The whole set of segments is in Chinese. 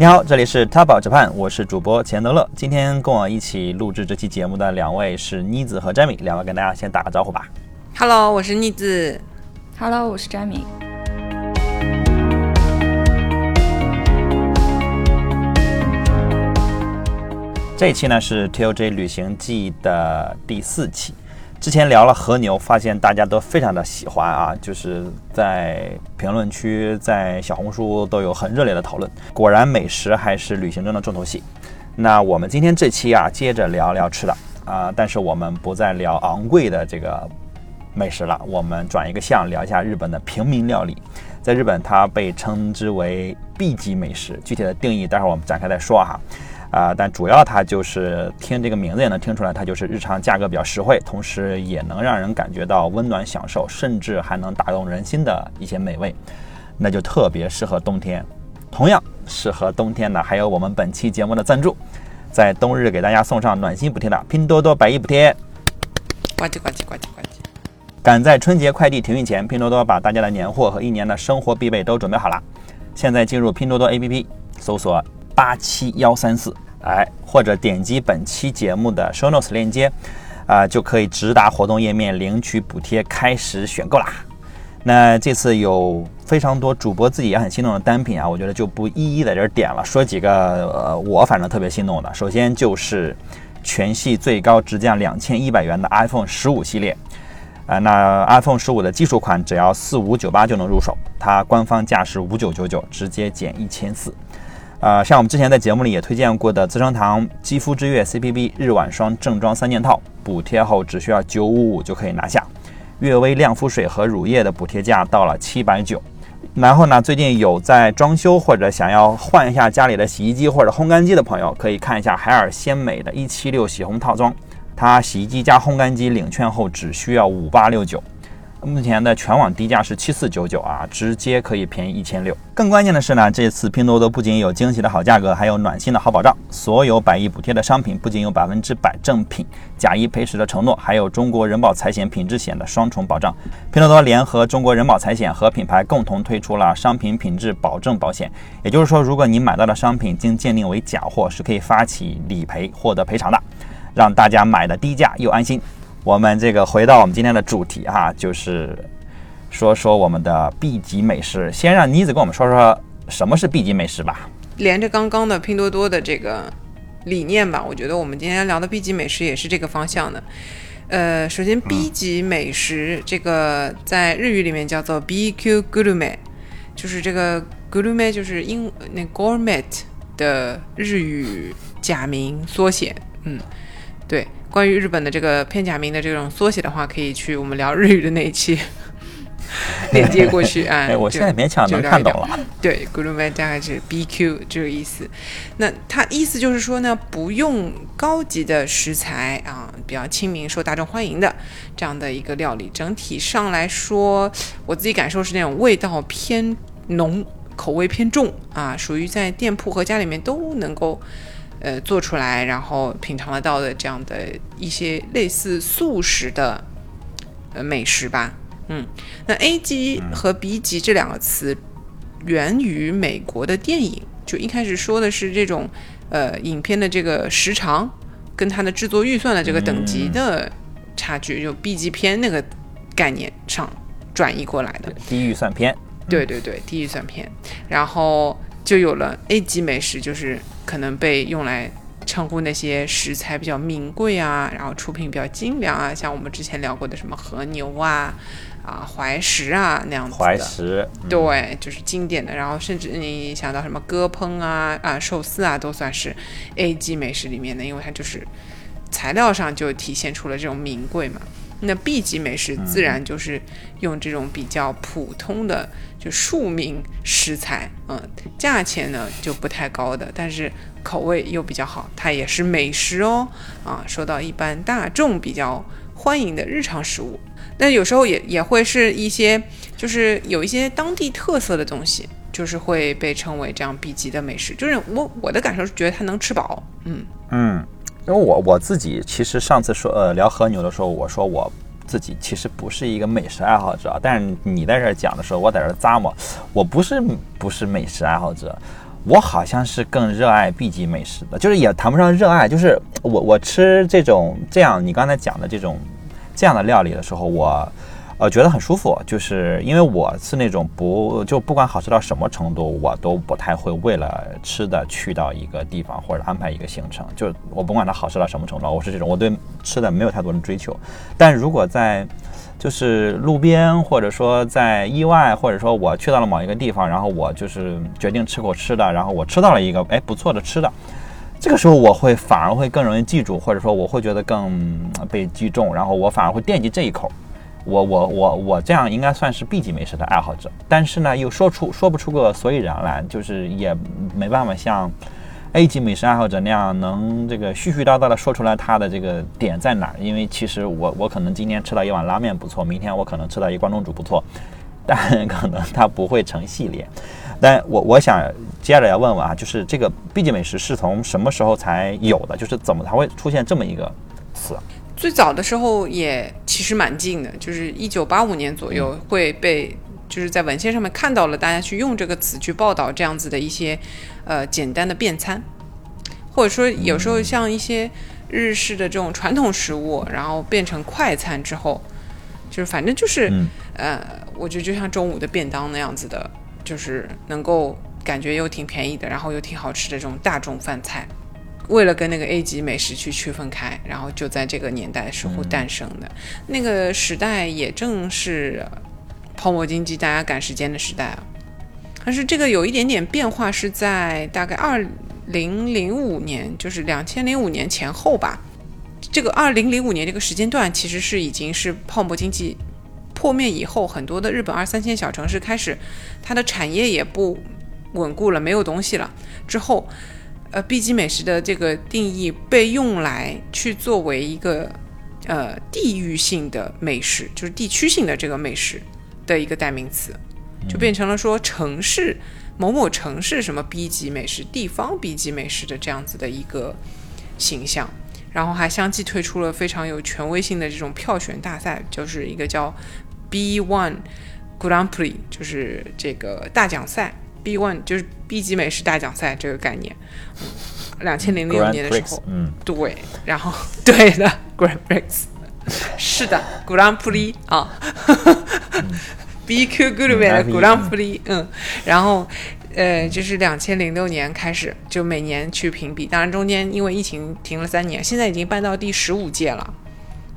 你好，这里是 Top Japan，我是主播钱德勒。今天跟我一起录制这期节目的两位是妮子和 Jamie，两位跟大家先打个招呼吧。Hello，我是妮子。Hello，我是 Jamie。这一期呢是 TOJ 旅行记的第四期。之前聊了和牛，发现大家都非常的喜欢啊，就是在评论区、在小红书都有很热烈的讨论。果然，美食还是旅行中的重头戏。那我们今天这期啊，接着聊聊吃的啊，但是我们不再聊昂贵的这个美食了，我们转一个向，聊一下日本的平民料理。在日本，它被称之为 B 级美食，具体的定义待会儿我们展开再说哈。但主要它就是听这个名字也能听出来，它就是日常价格比较实惠，同时也能让人感觉到温暖享受，甚至还能打动人心的一些美味，那就特别适合冬天。同样适合冬天的还有我们本期节目的赞助，在冬日给大家送上暖心补贴的拼多多百亿补贴。呱唧呱唧呱唧呱唧。赶在春节快递停运前，拼多多把大家的年货和一年的生活必备都准备好了。现在进入拼多多 APP，搜索八七幺三四，哎，或者点击本期节目的 show notes 链接，啊、就可以直达活动页面领取补贴，开始选购啦。那这次有非常多主播自己也很心动的单品啊，我觉得就不一一在这儿点了，说几个呃我反正特别心动的。首先就是全系最高直降两千一百元的 iPhone 十五系列。啊，那 iPhone 十五的基础款只要四五九八就能入手，它官方价是五九九九，直接减一千四。呃，像我们之前在节目里也推荐过的资生堂肌肤之悦 CPB 日晚霜正装三件套，补贴后只需要九五五就可以拿下。悦薇亮肤水和乳液的补贴价到了七百九。然后呢，最近有在装修或者想要换一下家里的洗衣机或者烘干机的朋友，可以看一下海尔鲜美的一七六洗烘套装。它洗衣机加烘干机领券后只需要五八六九，目前的全网低价是七四九九啊，直接可以便宜一千六。更关键的是呢，这次拼多多不仅有惊喜的好价格，还有暖心的好保障。所有百亿补贴的商品不仅有百分之百正品、假一赔十的承诺，还有中国人保财险品质险的双重保障。拼多多联合中国人保财险和品牌共同推出了商品品质保证保险，也就是说，如果你买到的商品经鉴定为假货，是可以发起理赔获得赔偿的。让大家买的低价又安心。我们这个回到我们今天的主题哈、就是说说我们的 B 级美食。先让妮子跟我们说说什么是 B 级美食吧。连着刚刚的拼多多的这个理念吧，我觉得我们今天聊的 B 级美食也是这个方向的。呃，首先 B 级美食、这个在日语里面叫做 BQ Gurume，就是这个 Gurume 就是英那 Gourmet 的日语假名缩写。嗯，对，关于日本的这个片假名的这种缩写的话，可以去我们聊日语的那一期 链接过去啊。哎，我现在勉强能看懂了。对 g u r u m e 大概是 BQ 这个意思。那它意思就是说呢，不用高级的食材啊，比较亲民、受大众欢迎的这样的一个料理。整体上来说，我自己感受是那种味道偏浓、口味偏重啊，属于在店铺和家里面都能够。呃，做出来然后品尝得到的这样的一些类似素食的呃美食吧，嗯，那 A 级和 B 级这两个词源于美国的电影，就一开始说的是这种呃影片的这个时长跟它的制作预算的这个等级的差距，就 B 级片那个概念上转移过来的。低预算片，对对对，低预算片，然后就有了 A 级美食，就是可能被用来称呼那些食材比较名贵啊，然后出品比较精良啊，像我们之前聊过的什么和牛啊、啊怀石啊那样子的。怀石，嗯对，就是经典的，然后甚至你想到什么鸽烹啊、啊寿司啊，都算是 A 级美食里面的，因为它就是材料上就体现出了这种名贵嘛。那 B 级美食自然就是用这种比较普通的就庶民食材，嗯，价钱呢就不太高的，但是口味又比较好，它也是美食哦，啊，受到一般大众比较欢迎的日常食物。但有时候也也会是一些，就是有一些当地特色的东西，就是会被称为这样 B 级的美食。就是我我的感受是觉得它能吃饱，嗯嗯，因为我我自己其实上次说呃聊和牛的时候，我说我自己其实不是一个美食爱好者，但是你在这讲的时候，我在这咂摸，我不是不是美食爱好者，我好像是更热爱 B 级美食的，就是也谈不上热爱，就是我我吃这种这样你刚才讲的这种这样的料理的时候，我呃觉得很舒服，就是因为我是那种不就不管好吃到什么程度，我都不太会为了吃的去到一个地方或者安排一个行程，就我不管它好吃到什么程度，我是这种我对吃的没有太多的追求，但如果在就是路边，或者说在意外，或者说我去到了某一个地方，然后我就是决定吃口吃的，然后我吃到了一个哎不错的吃的，这个时候我会反而会更容易记住，或者说我会觉得更被击中，然后我反而会惦记这一口。我我我我这样应该算是 B 级美食的爱好者，但是呢又说出说不出个所以然来，就是也没办法像。A 级美食爱好者那样能这个絮絮叨叨的说出来他的这个点在哪儿？因为其实我我可能今天吃到一碗拉面不错，明天我可能吃到一关东煮不错，但可能它不会成系列。但我我想接着要问问啊，就是这个 B 级美食是从什么时候才有的？就是怎么才会出现这么一个词？最早的时候也其实蛮近的，就是一九八五年左右会被。就是在文献上面看到了大家去用这个词去报道这样子的一些，呃，简单的便餐，或者说有时候像一些日式的这种传统食物，然后变成快餐之后，就是反正就是，呃，我觉得就像中午的便当那样子的，就是能够感觉又挺便宜的，然后又挺好吃的这种大众饭菜，为了跟那个 A 级美食去区分开，然后就在这个年代时候诞生的，那个时代也正是。泡沫经济，大家赶时间的时代啊，但是这个有一点点变化，是在大概二零零五年，就是两千零五年前后吧。这个二零零五年这个时间段，其实是已经是泡沫经济破灭以后，很多的日本二三线小城市开始它的产业也不稳固了，没有东西了。之后，呃，B 级美食的这个定义被用来去作为一个呃地域性的美食，就是地区性的这个美食。的一个代名词，就变成了说城市某某城市什么 B 级美食、地方 B 级美食的这样子的一个形象，然后还相继推出了非常有权威性的这种票选大赛，就是一个叫 B One Grand Prix，就是这个大奖赛。B One 就是 B 级美食大奖赛这个概念。两千零六年的时候，嗯，对，然后对的 Grand Prix，是的 Grand Prix 啊。BQ Good 的古朗普利，嗯，然后，呃，就是两千零六年开始就每年去评比，当然中间因为疫情停了三年，现在已经办到第十五届了，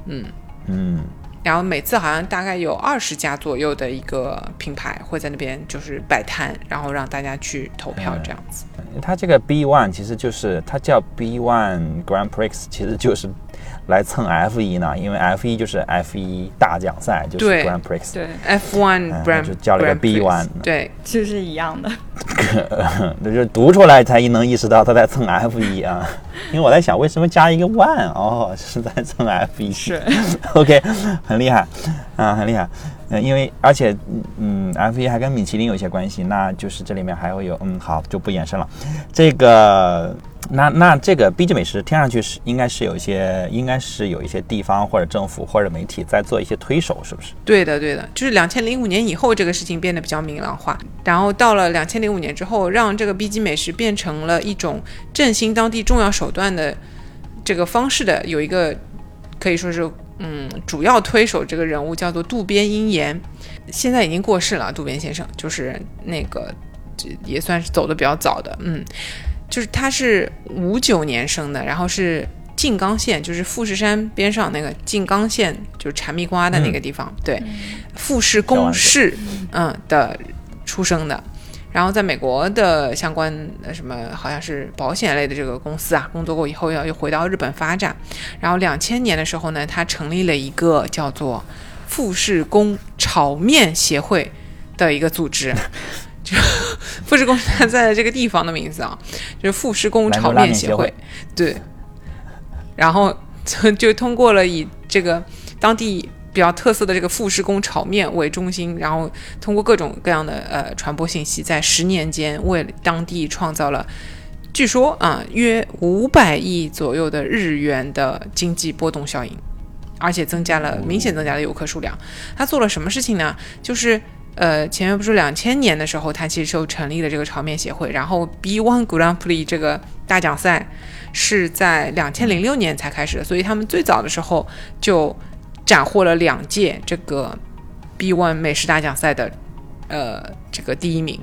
嗯嗯，然后每次好像大概有二十家左右的一个品牌会在那边就是摆摊，然后让大家去投票这样子。它这个 B One 其实就是它叫 B One Grand Prix，其实就是。来蹭 F 一呢？因为 F 一就是 F 一大奖赛，就是 Grand Prix。对，F one Grand 就叫了个 B one。对，就是一样的。那就读出来才能意识到他在蹭 F 一啊！因为我在想，为什么加一个 one？哦，是在蹭 F 一。是。OK，很厉害啊，很厉害。嗯，因为而且嗯，F 一还跟米其林有一些关系，那就是这里面还会有嗯，好就不延伸了。这个。那那这个 B 级美食听上去是应该是有一些，应该是有一些地方或者政府或者媒体在做一些推手，是不是？对的，对的，就是两千零五年以后这个事情变得比较明朗化，然后到了两千零五年之后，让这个 B 级美食变成了一种振兴当地重要手段的这个方式的，有一个可以说是嗯主要推手这个人物叫做渡边英彦，现在已经过世了，渡边先生就是那个也算是走的比较早的，嗯。就是他是五九年生的，然后是静冈县，就是富士山边上那个静冈县，就是产蜜瓜的那个地方，对，富士宫市，嗯的出生的，然后在美国的相关的什么好像是保险类的这个公司啊，工作过以后要又回到日本发展，然后两千年的时候呢，他成立了一个叫做富士宫炒面协会的一个组织。就富士宫他在这个地方的名字啊，就是富士宫炒面协会。对，然后就通过了以这个当地比较特色的这个富士宫炒面为中心，然后通过各种各样的呃传播信息，在十年间为当地创造了据说啊约五百亿左右的日元的经济波动效应，而且增加了明显增加了游客数量。他做了什么事情呢？就是。呃，前面不是两千年的时候，他其实就成立了这个炒面协会，然后 B One Grand Prix 这个大奖赛是在两千零六年才开始的，所以他们最早的时候就斩获了两届这个 B1 美食大奖赛的呃这个第一名。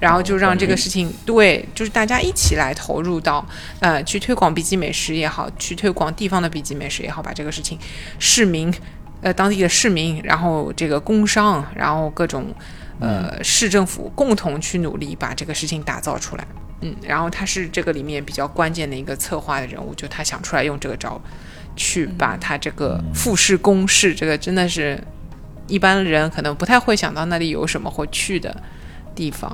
然后就让这个事情对，就是大家一起来投入到，呃，去推广 B 级美食也好，去推广地方的 B 级美食也好，把这个事情市民，呃，当地的市民，然后这个工商，然后各种呃市政府共同去努力把这个事情打造出来。嗯，然后他是这个里面比较关键的一个策划的人物，就他想出来用这个招，去把它这个富士宫市这个真的是一般人可能不太会想到那里有什么会去的地方。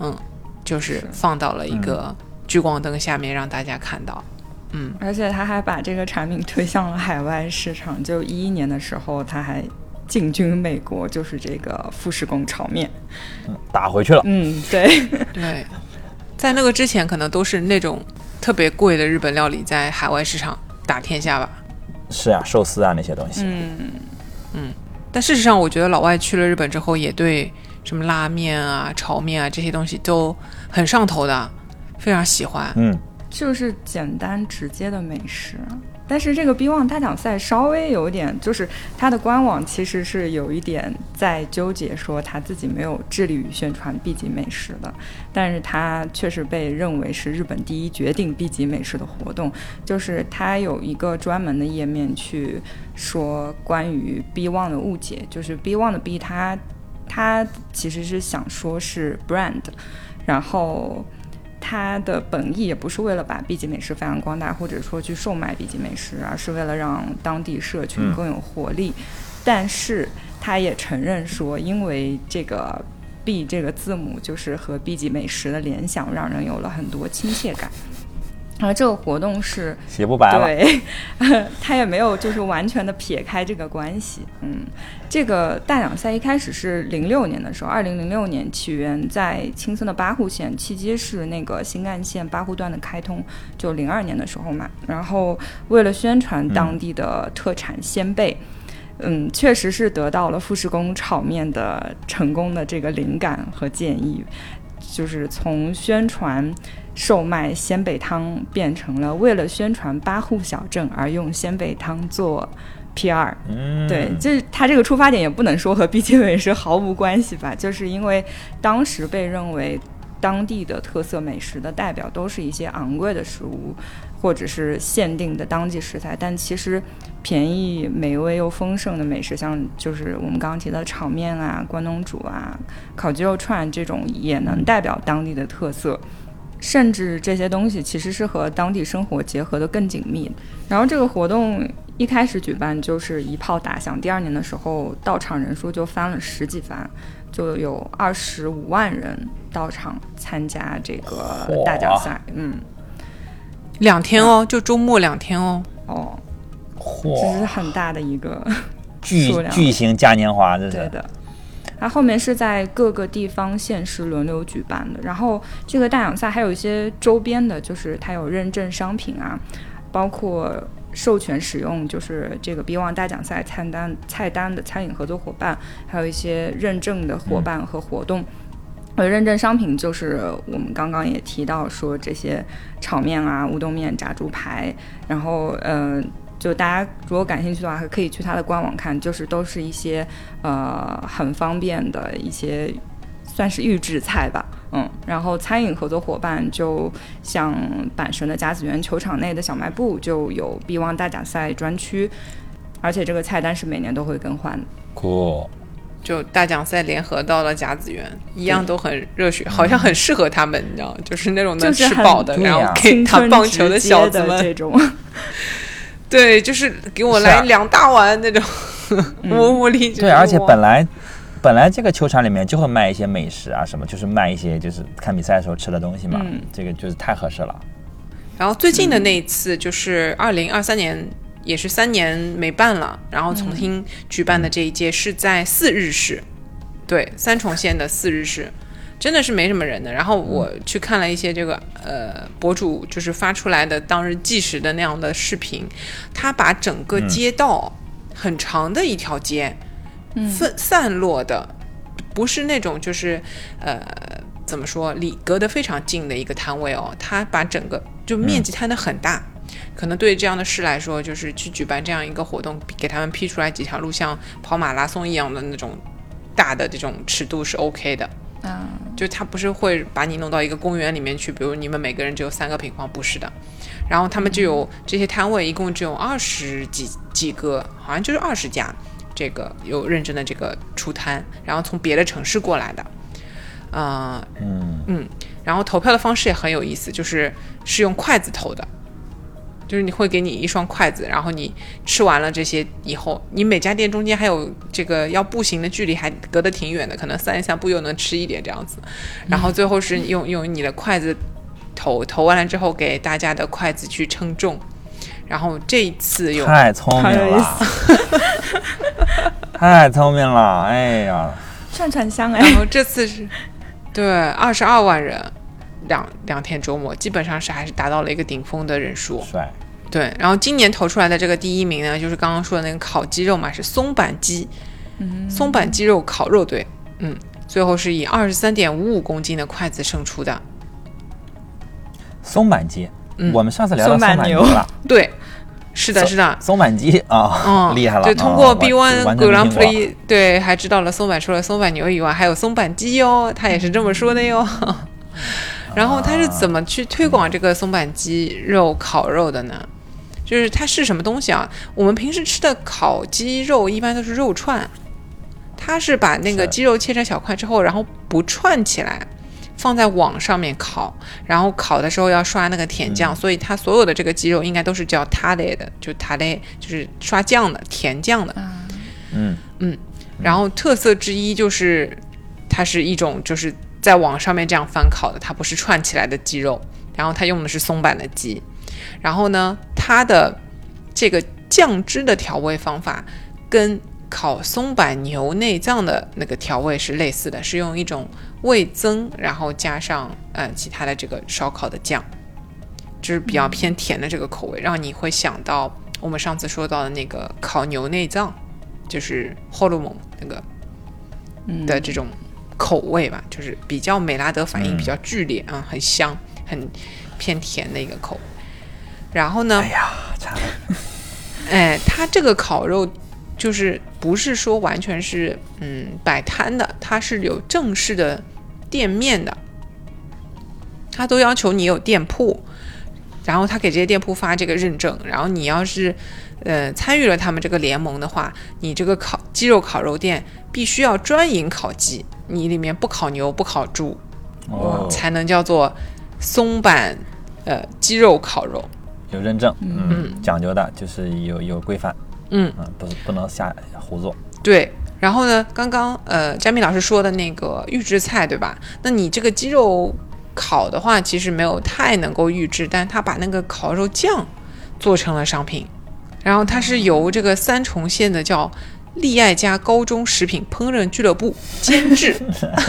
嗯，就是放到了一个聚光灯下面让大家看到，嗯，而且他还把这个产品推向了海外市场。就一一年的时候，他还进军美国，就是这个富士宫炒面，嗯，打回去了。嗯，对 对，在那个之前，可能都是那种特别贵的日本料理在海外市场打天下吧。是啊，寿司啊那些东西。嗯嗯，但事实上，我觉得老外去了日本之后，也对。什么拉面啊、炒面啊这些东西都很上头的，非常喜欢。嗯，就是简单直接的美食。但是这个 B One 大奖赛稍微有点，就是它的官网其实是有一点在纠结，说他自己没有致力于宣传 B 级美食的。但是它确实被认为是日本第一决定 B 级美食的活动，就是它有一个专门的页面去说关于 B One 的误解，就是 B One 的 B 它。他其实是想说是 brand，然后他的本意也不是为了把 B 级美食发扬光大，或者说去售卖 B 级美食，而是为了让当地社群更有活力。但是他也承认说，因为这个 B 这个字母就是和 B 级美食的联想，让人有了很多亲切感。而这个活动是洗不白了，对，他也没有就是完全的撇开这个关系。嗯，这个大奖赛一开始是零六年的时候，二零零六年起源在青森的八户县，契机是那个新干线八户段的开通，就零二年的时候嘛。然后为了宣传当地的特产鲜贝，嗯，确实是得到了富士宫炒面的成功的这个灵感和建议，就是从宣传。售卖鲜贝汤变成了为了宣传八户小镇而用鲜贝汤做 PR，对，就是他这个出发点也不能说和 B 级美食毫无关系吧，就是因为当时被认为当地的特色美食的代表都是一些昂贵的食物，或者是限定的当季食材，但其实便宜、美味又丰盛的美食，像就是我们刚刚提到炒面啊、关东煮啊、烤鸡肉串这种，也能代表当地的特色。甚至这些东西其实是和当地生活结合的更紧密。然后这个活动一开始举办就是一炮打响，第二年的时候到场人数就翻了十几番，就有二十五万人到场参加这个大奖赛。嗯，两天哦，就周末两天哦。哦，嚯，这是很大的一个 巨巨型嘉年华，这是对的。它后面是在各个地方限时轮流举办的，然后这个大奖赛还有一些周边的，就是它有认证商品啊，包括授权使用，就是这个 B 旺大奖赛菜单菜单的餐饮合作伙伴，还有一些认证的伙伴和活动。认证商品就是我们刚刚也提到说这些炒面啊、乌冬面、炸猪排，然后嗯。就大家如果感兴趣的话，可以去它的官网看，就是都是一些呃很方便的一些算是预制菜吧，嗯，然后餐饮合作伙伴就像阪神的甲子园球场内的小卖部就有 B 旺大奖赛专区，而且这个菜单是每年都会更换的。酷，就大奖赛联合到了甲子园，一样都很热血，好像很适合他们，你知道，就是那种能吃饱的，然后可以打棒球的小子们这种。对，就是给我来两大碗那种，我我理解。对，而且本来本来这个球场里面就会卖一些美食啊什么，就是卖一些就是看比赛的时候吃的东西嘛，这个就是太合适了。然后最近的那一次就是二零二三年，也是三年没办了，然后重新举办的这一届是在四日市，对，三重县的四日市。真的是没什么人的。然后我去看了一些这个呃博主就是发出来的当日计时的那样的视频，他把整个街道很长的一条街分散落的不是那种就是呃怎么说离隔得非常近的一个摊位哦，他把整个就面积摊得很大。可能对这样的事来说，就是去举办这样一个活动，给他们批出来几条路，像跑马拉松一样的那种大的这种尺度是 OK 的。嗯，就他不是会把你弄到一个公园里面去，比如你们每个人只有三个平方，不是的。然后他们就有这些摊位，一共只有二十几几个，好像就是二十家，这个有认真的这个出摊，然后从别的城市过来的，呃嗯嗯，然后投票的方式也很有意思，就是是用筷子投的。就是你会给你一双筷子，然后你吃完了这些以后，你每家店中间还有这个要步行的距离，还隔得挺远的，可能散一散步又能吃一点这样子。然后最后是用用你的筷子投投完了之后，给大家的筷子去称重。然后这一次有太聪明了，太聪明了，哎呀，串串香哎然，后这次是对二十二万人，两两天周末，基本上是还是达到了一个顶峰的人数。帅，对，然后今年投出来的这个第一名呢，就是刚刚说的那个烤鸡肉嘛，是松板鸡，松板鸡肉烤肉队，嗯，最后是以二十三点五五公斤的筷子胜出的。松板鸡，嗯我们上次聊到松松板牛了，对，是的，是的，松板鸡啊，嗯，厉害了，对通过啊我 B One 完 g 全 r a 没 n 听过 Prix，对，还知道了松板除了松板牛以外，还有松板鸡哟，他也是这么说的哟。然后他是怎么去推广这个松板鸡肉烤肉的呢？就是它是什么东西啊？我们平时吃的烤鸡肉一般都是肉串，它是把那个鸡肉切成小块之后，然后不串起来，放在网上面烤，然后烤的时候要刷那个甜酱，所以它所有的这个鸡肉应该都是叫塔雷的，就塔雷就是刷酱的甜酱的。嗯。嗯，然后特色之一就是它是一种就是在网上面这样翻烤的，它不是串起来的鸡肉，然后它用的是松板的鸡，然后呢，它的这个酱汁的调味方法跟烤松板牛内脏的那个调味是类似的，是用一种味增，然后加上呃其他的这个烧烤的酱，就是比较偏甜的这个口味，让你会想到我们上次说到的那个烤牛内脏，就是 hormone 那个嗯。的这种口味吧，就是比较美拉德反应嗯。比较剧烈啊、很香，很偏甜的一个口。味。然后呢，哎呀，惨了，哎，它这个烤肉就是不是说完全是嗯摆摊的，它是有正式的店面的，它都要求你有店铺，然后他给这些店铺发这个认证，然后你要是呃参与了他们这个联盟的话，你这个烤鸡肉烤肉店必须要专营烤鸡，你里面不烤牛不烤猪，哦，才能叫做松板呃鸡肉烤肉。有认证，嗯，讲究的就是有有规范，嗯，嗯，不不能瞎胡做，对，然后呢，刚刚呃，詹米老师说的那个预制菜，对吧？那你这个鸡肉烤的话，其实没有太能够预制，但他把那个烤肉酱做成了商品，然后它是由这个三重县的叫利爱家高中食品烹饪俱乐部监制，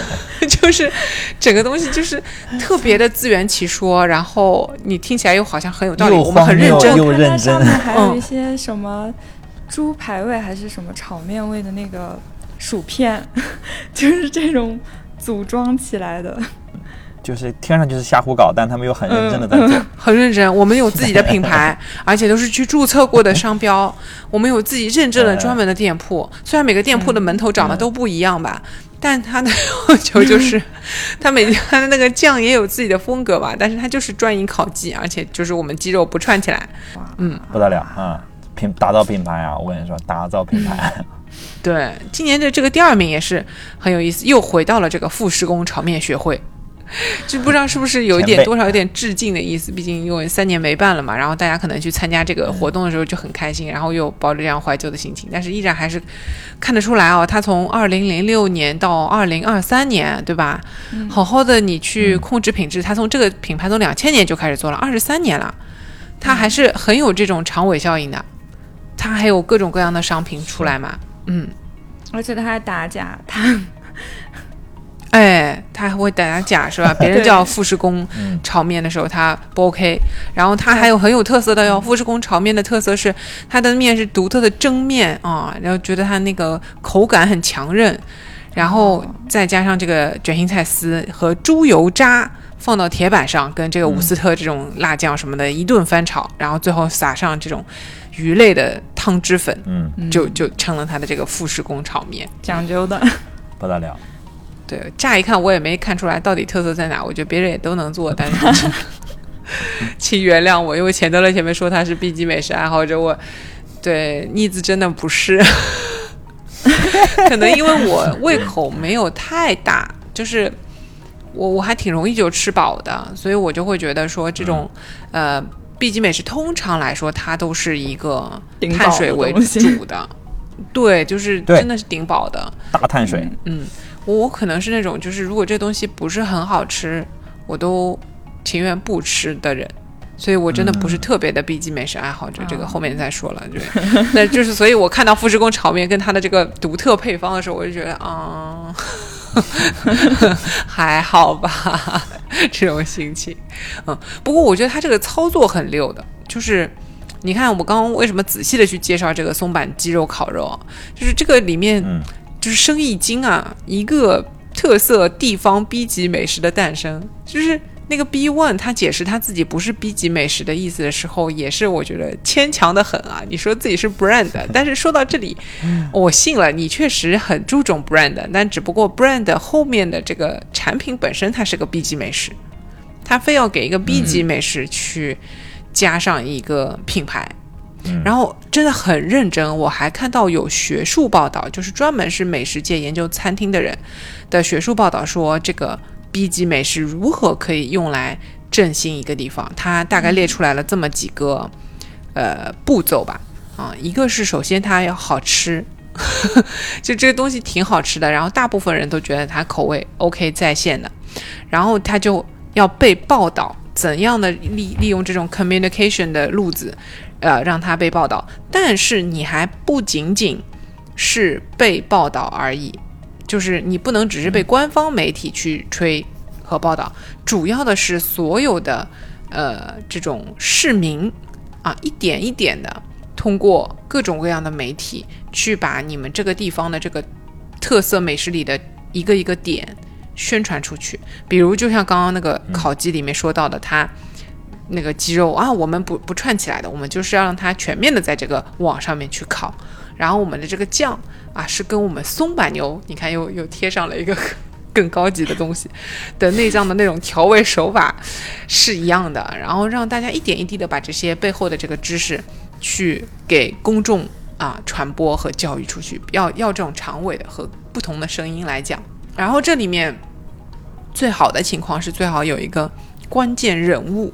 就是整个东西就是特别的自圆其说，然后你听起来又好像很有道理，又我们很认真。看它认真。上面还有嗯一些什么猪排味还是什么炒面味的那个薯片，就是这种组装起来的。就是听上去是瞎胡搞，但他们又很认真的在嗯做，很认真，我们有自己的品牌，而且都是去注册过的商标，我们有自己认证的专门的店铺。虽然每个店铺的门头长得都不一样吧，但他的要求就是，他每家的那个酱也有自己的风格吧，但是他就是专营烤鸡，而且就是我们鸡肉不串起来。嗯不得了啊！品打造品牌啊！我跟你说，打造品牌，对，今年的这个第二名也是很有意思，又回到了这个富士宫炒面学会。就不知道是不是有一点多少有点致敬的意思，毕竟因为三年没办了嘛，然后大家可能去参加这个活动的时候就很开心，然后又抱着这样怀旧的心情，但是依然还是看得出来哦，他从二零零六年到二零二三年，对吧？好好的你去控制品质，他从这个品牌从两千年就开始做了，二十三年了，他还是很有这种长尾效应的，他还有各种各样的商品出来嘛，嗯。而且他还打假，他哎，他还会打假假是吧？别人叫富士宫嗯炒面的时候，他不 OK。然后他还有很有特色的哟，富士宫炒面的特色是它的面是独特的蒸面啊，然后觉得它那个口感很强韧。然后再加上这个卷心菜丝和猪油渣，放到铁板上，跟这个伍斯特这种辣酱什么的一顿翻炒，然后最后撒上这种鱼类的汤汁粉，嗯，就就成了它的这个富士宫炒面。讲究的，不得了。对，乍一看我也没看出来到底特色在哪，我觉得别人也都能做，但是 请原谅我，因为钱德勒前面说他是 B 级美食爱好者，我对腻子真的不是，可能因为我胃口没有太大，就是我我还挺容易就吃饱的，所以我就会觉得说这种、呃 B 级美食通常来说它都是一个碳水为主的，对，就是真的是顶饱的。大碳水，嗯，我我可能是那种，就是如果这东西不是很好吃，我都情愿不吃的人。所以我真的不是特别的 B 级美食爱好者，这个后面再说了。对，那就是，所以我看到富士宫炒面跟它的这个独特配方的时候，我就觉得啊，还好吧，这种心情。嗯，不过我觉得它这个操作很溜的，就是你看我刚刚为什么仔细的去介绍这个松板鸡肉烤肉啊，就是这个里面嗯就是生意经啊，一个特色地方 B 级美食的诞生，就是那个 B One 他解释他自己不是 B 级美食的意思的时候，也是我觉得牵强的很啊。你说自己是 brand，但是说到这里，我信了，你确实很注重 brand，但只不过 brand 后面的这个产品本身它是个 B 级美食，他非要给一个 B 级美食去加上一个品牌。然后真的很认真，我还看到有学术报道，就是专门是美食界研究餐厅的人的学术报道说，这个 B 级美食如何可以用来振兴一个地方。它大概列出来了这么几个呃步骤吧，啊，一个是首先它要好吃，就这个东西挺好吃的，然后大部分人都觉得它口味 OK 在线的，然后它就要被报道，怎样的利利用这种 communication 的路子，呃，让它被报道。但是你还不仅仅是被报道而已，就是你不能只是被官方媒体去吹和报道，主要的是所有的呃这种市民啊，一点一点的通过各种各样的媒体去把你们这个地方的这个特色美食里的一个一个点宣传出去。比如，就像刚刚那个烤鸡里面说到的，它那个鸡肉啊，我们不不串起来的，我们就是要让它全面的在这个网上面去烤。然后我们的这个酱啊，是跟我们松板牛，你看又又贴上了一个 更高级的东西的内脏的那种调味手法是一样的。然后让大家一点一滴的把这些背后的这个知识去给公众啊传播和教育出去，要要这种长尾的和不同的声音来讲。然后这里面最好的情况是最好有一个关键人物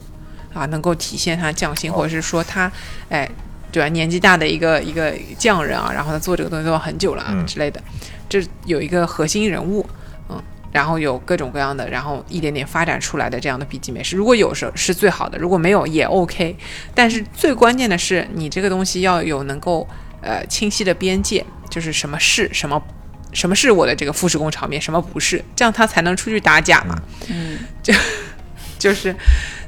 啊，能够体现他匠心，或者是说他哎。对吧？年纪大的一个一个匠人啊，然后他做这个东西做了很久了啊、嗯之类的，这有一个核心人物，嗯，然后有各种各样的，然后一点点发展出来的这样的笔记美食，如果有时候是最好的，如果没有也 OK。但是最关键的是，你这个东西要有能够呃清晰的边界，就是什么是什么。什么是我的这个富士宫炒面，什么不是，这样他才能出去打假嘛。嗯，就 就是，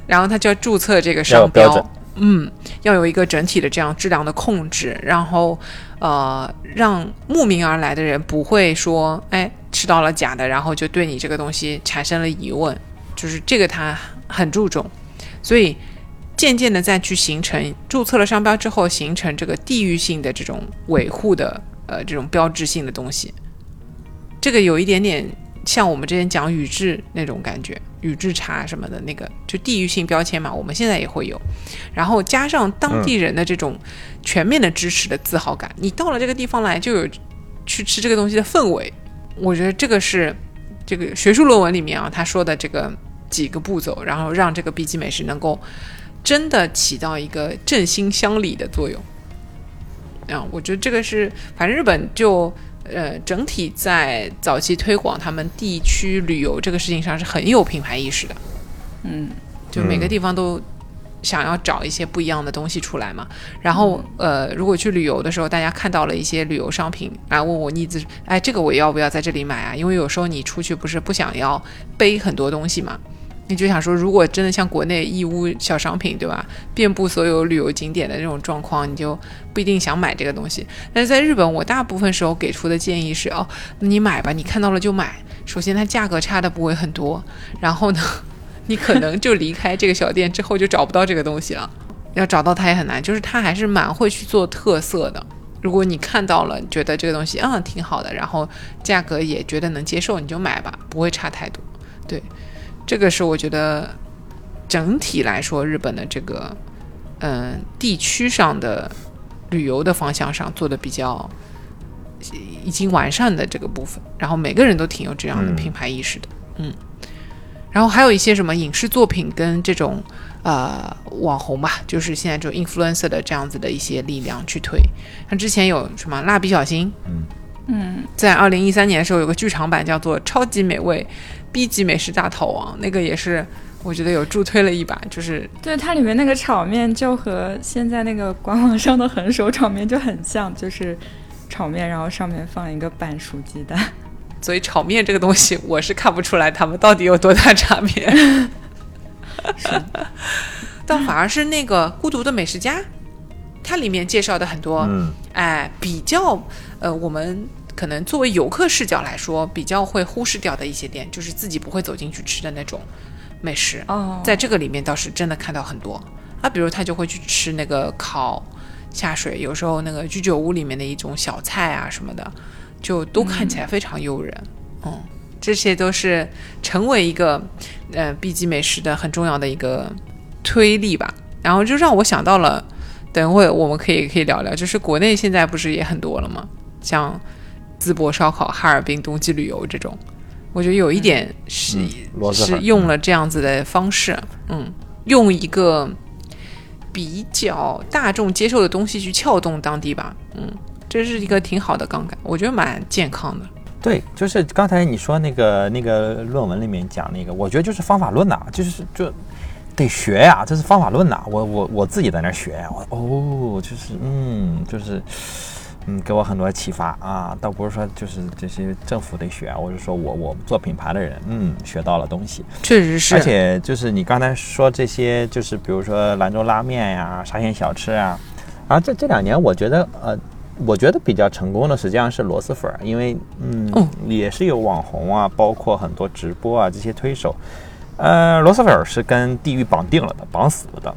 然后他就要注册这个商标，嗯，要有一个整体的这样质量的控制，然后呃，让慕名而来的人不会说，哎，吃到了假的，然后就对你这个东西产生了疑问，就是这个他很注重，所以渐渐的再去形成注册了商标之后，形成这个地域性的这种维护的呃这种标志性的东西，这个有一点点像我们之前讲宇治那种感觉，宇治茶什么的那个，就地域性标签嘛，我们现在也会有，然后加上当地人的这种全面的支持的自豪感，你到了这个地方来就有去吃这个东西的氛围，我觉得这个是这个学术论文里面啊他说的这个几个步骤，然后让这个 B 级美食能够真的起到一个振兴乡里的作用。啊，我觉得这个是，反正日本就呃整体在早期推广他们地区旅游这个事情上是很有品牌意识的。嗯，就每个地方都想要找一些不一样的东西出来嘛。然后呃，如果去旅游的时候，大家看到了一些旅游商品，来问我妮子，哎，这个我要不要在这里买啊？因为有时候你出去不是不想要背很多东西嘛。你就想说，如果真的像国内义乌小商品，对吧？遍布所有旅游景点的这种状况，你就不一定想买这个东西。但是在日本，我大部分时候给出的建议是：哦，你买吧，你看到了就买。首先，它价格差的不会很多，然后呢，你可能就离开这个小店之后就找不到这个东西了。要找到它也很难，就是它还是蛮会去做特色的。如果你看到了，觉得这个东西嗯挺好的，然后价格也觉得能接受，你就买吧，不会差太多。对，这个是我觉得整体来说日本的这个嗯地区上的旅游的方向上做的比较已经完善的这个部分，然后每个人都挺有这样的品牌意识的，嗯。然后还有一些什么影视作品跟这种。呃，网红吧，就是现在这种 influencer 的这样子的一些力量去推。像之前有什么蜡笔小新，嗯嗯，在二零一三年的时候有个剧场版叫做《超级美味 B 级美食大逃亡》，那个也是我觉得有助推了一把。就是对它里面那个炒面就和现在那个官网上的横手炒面就很像，就是炒面然后上面放一个半熟鸡蛋。所以炒面这个东西，我是看不出来他们到底有多大差别。是，但反而是那个孤独的美食家，它里面介绍的很多，嗯哎，比较呃，我们可能作为游客视角来说，比较会忽视掉的一些店，就是自己不会走进去吃的那种美食。哦，在这个里面倒是真的看到很多啊，比如他就会去吃那个烤下水，有时候那个居酒屋里面的一种小菜啊什么的，就都看起来非常诱人。嗯。这些都是成为一个呃 B 级美食的很重要的一个推力吧，然后就让我想到了，等会我们可以可以聊聊，就是国内现在不是也很多了吗？像淄博烧烤、哈尔滨冬季旅游这种，我觉得有一点是是用了这样子的方式，嗯，用一个比较大众接受的东西去撬动当地吧，嗯，这是一个挺好的杠杆，我觉得蛮健康的。对，就是刚才你说那个那个论文里面讲那个，我觉得就是方法论呐，就是就得学呀，这是方法论呐。我我我自己在那学，我哦，就是嗯，就是嗯，给我很多启发啊。倒不是说就是这些政府得学，我是说我我做品牌的人，嗯，学到了东西，确实是。而且就是你刚才说这些，就是比如说兰州拉面呀、沙县小吃啊，啊，这这两年我觉得呃。我觉得比较成功的实际上是螺蛳粉，因为嗯，也是有网红啊，包括很多直播啊这些推手，呃，螺蛳粉是跟地域绑定了的，绑死了的。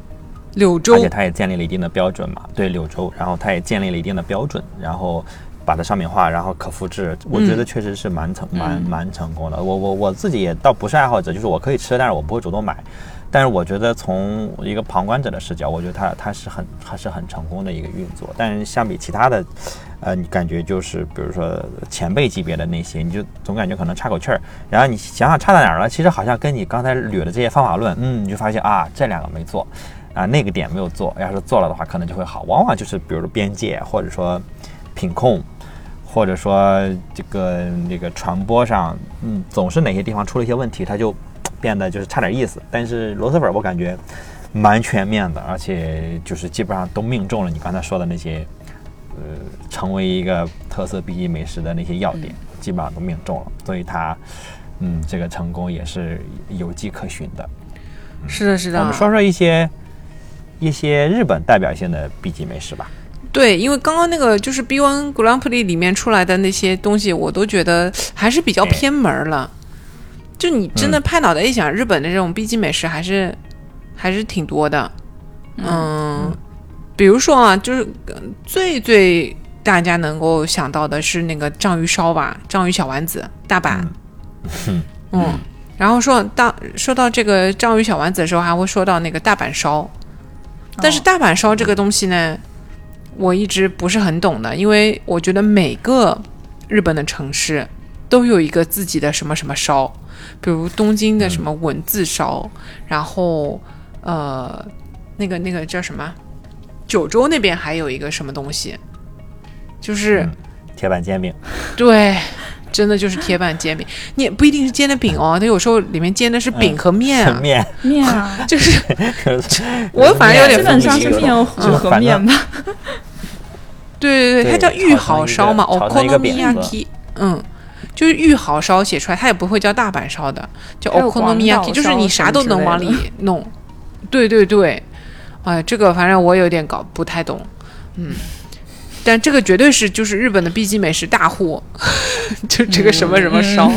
柳州，而且它也建立了一定的标准嘛，对柳州，然后它也建立了一定的标准，然后把它商品化，然后可复制，我觉得确实是蛮成蛮蛮成功的。我我我自己也倒不是爱好者，就是我可以吃，但是我不会主动买。但是我觉得从一个旁观者的视角，我觉得它它是很还是很成功的一个运作。但是相比其他的，呃，你感觉就是比如说前辈级别的那些，你就总感觉可能差口气儿。然后你想想差在哪儿了？其实好像跟你刚才捋的这些方法论，嗯，你就发现啊，这两个没做，啊，那个点没有做。要是做了的话，可能就会好。往往就是比如边界，或者说品控，或者说这个那个传播上，嗯，总是哪些地方出了一些问题，它就。变得就是差点意思，但是螺蛳粉我感觉蛮全面的，而且就是基本上都命中了你刚才说的那些，呃，成为一个特色 B 级美食的那些要点，基本上都命中了，所以它，嗯，这个成功也是有迹可循的。是的，是的。我们说说一些一些日本代表性的 B 级美食吧。对，因为刚刚那个就是 B One Grand Prix 里面出来的那些东西，我都觉得还是比较偏门了。就你真的拍脑袋一想，日本的这种 B 级美食还是还是挺多的，嗯，比如说啊，就是最最大家能够想到的是那个章鱼烧吧，章鱼小丸子，大阪，嗯，然后说到说到这个章鱼小丸子的时候，还会说到那个大阪烧，但是大阪烧这个东西呢，我一直不是很懂的，因为我觉得每个日本的城市都有一个自己的什么什么烧。比如东京的什么文字烧，然后呃，那个那个叫什么？九州那边还有一个什么东西，就是铁板煎饼。对，真的就是铁板煎饼。你也不一定是煎的饼哦，它有时候里面煎的是饼和面啊。面面啊，就是我反正有点基本上是面和面吧。对对对，它叫玉好烧嘛，哦，炒成一个饼。嗯。就是玉好烧写出来，它也不会叫大阪烧的，叫 okonomiyaki，就是你啥都能往里弄。对对对，哎，这个反正我有点搞不太懂，嗯。但这个绝对是就是日本的 B 级美食大户，就这个什么什么烧，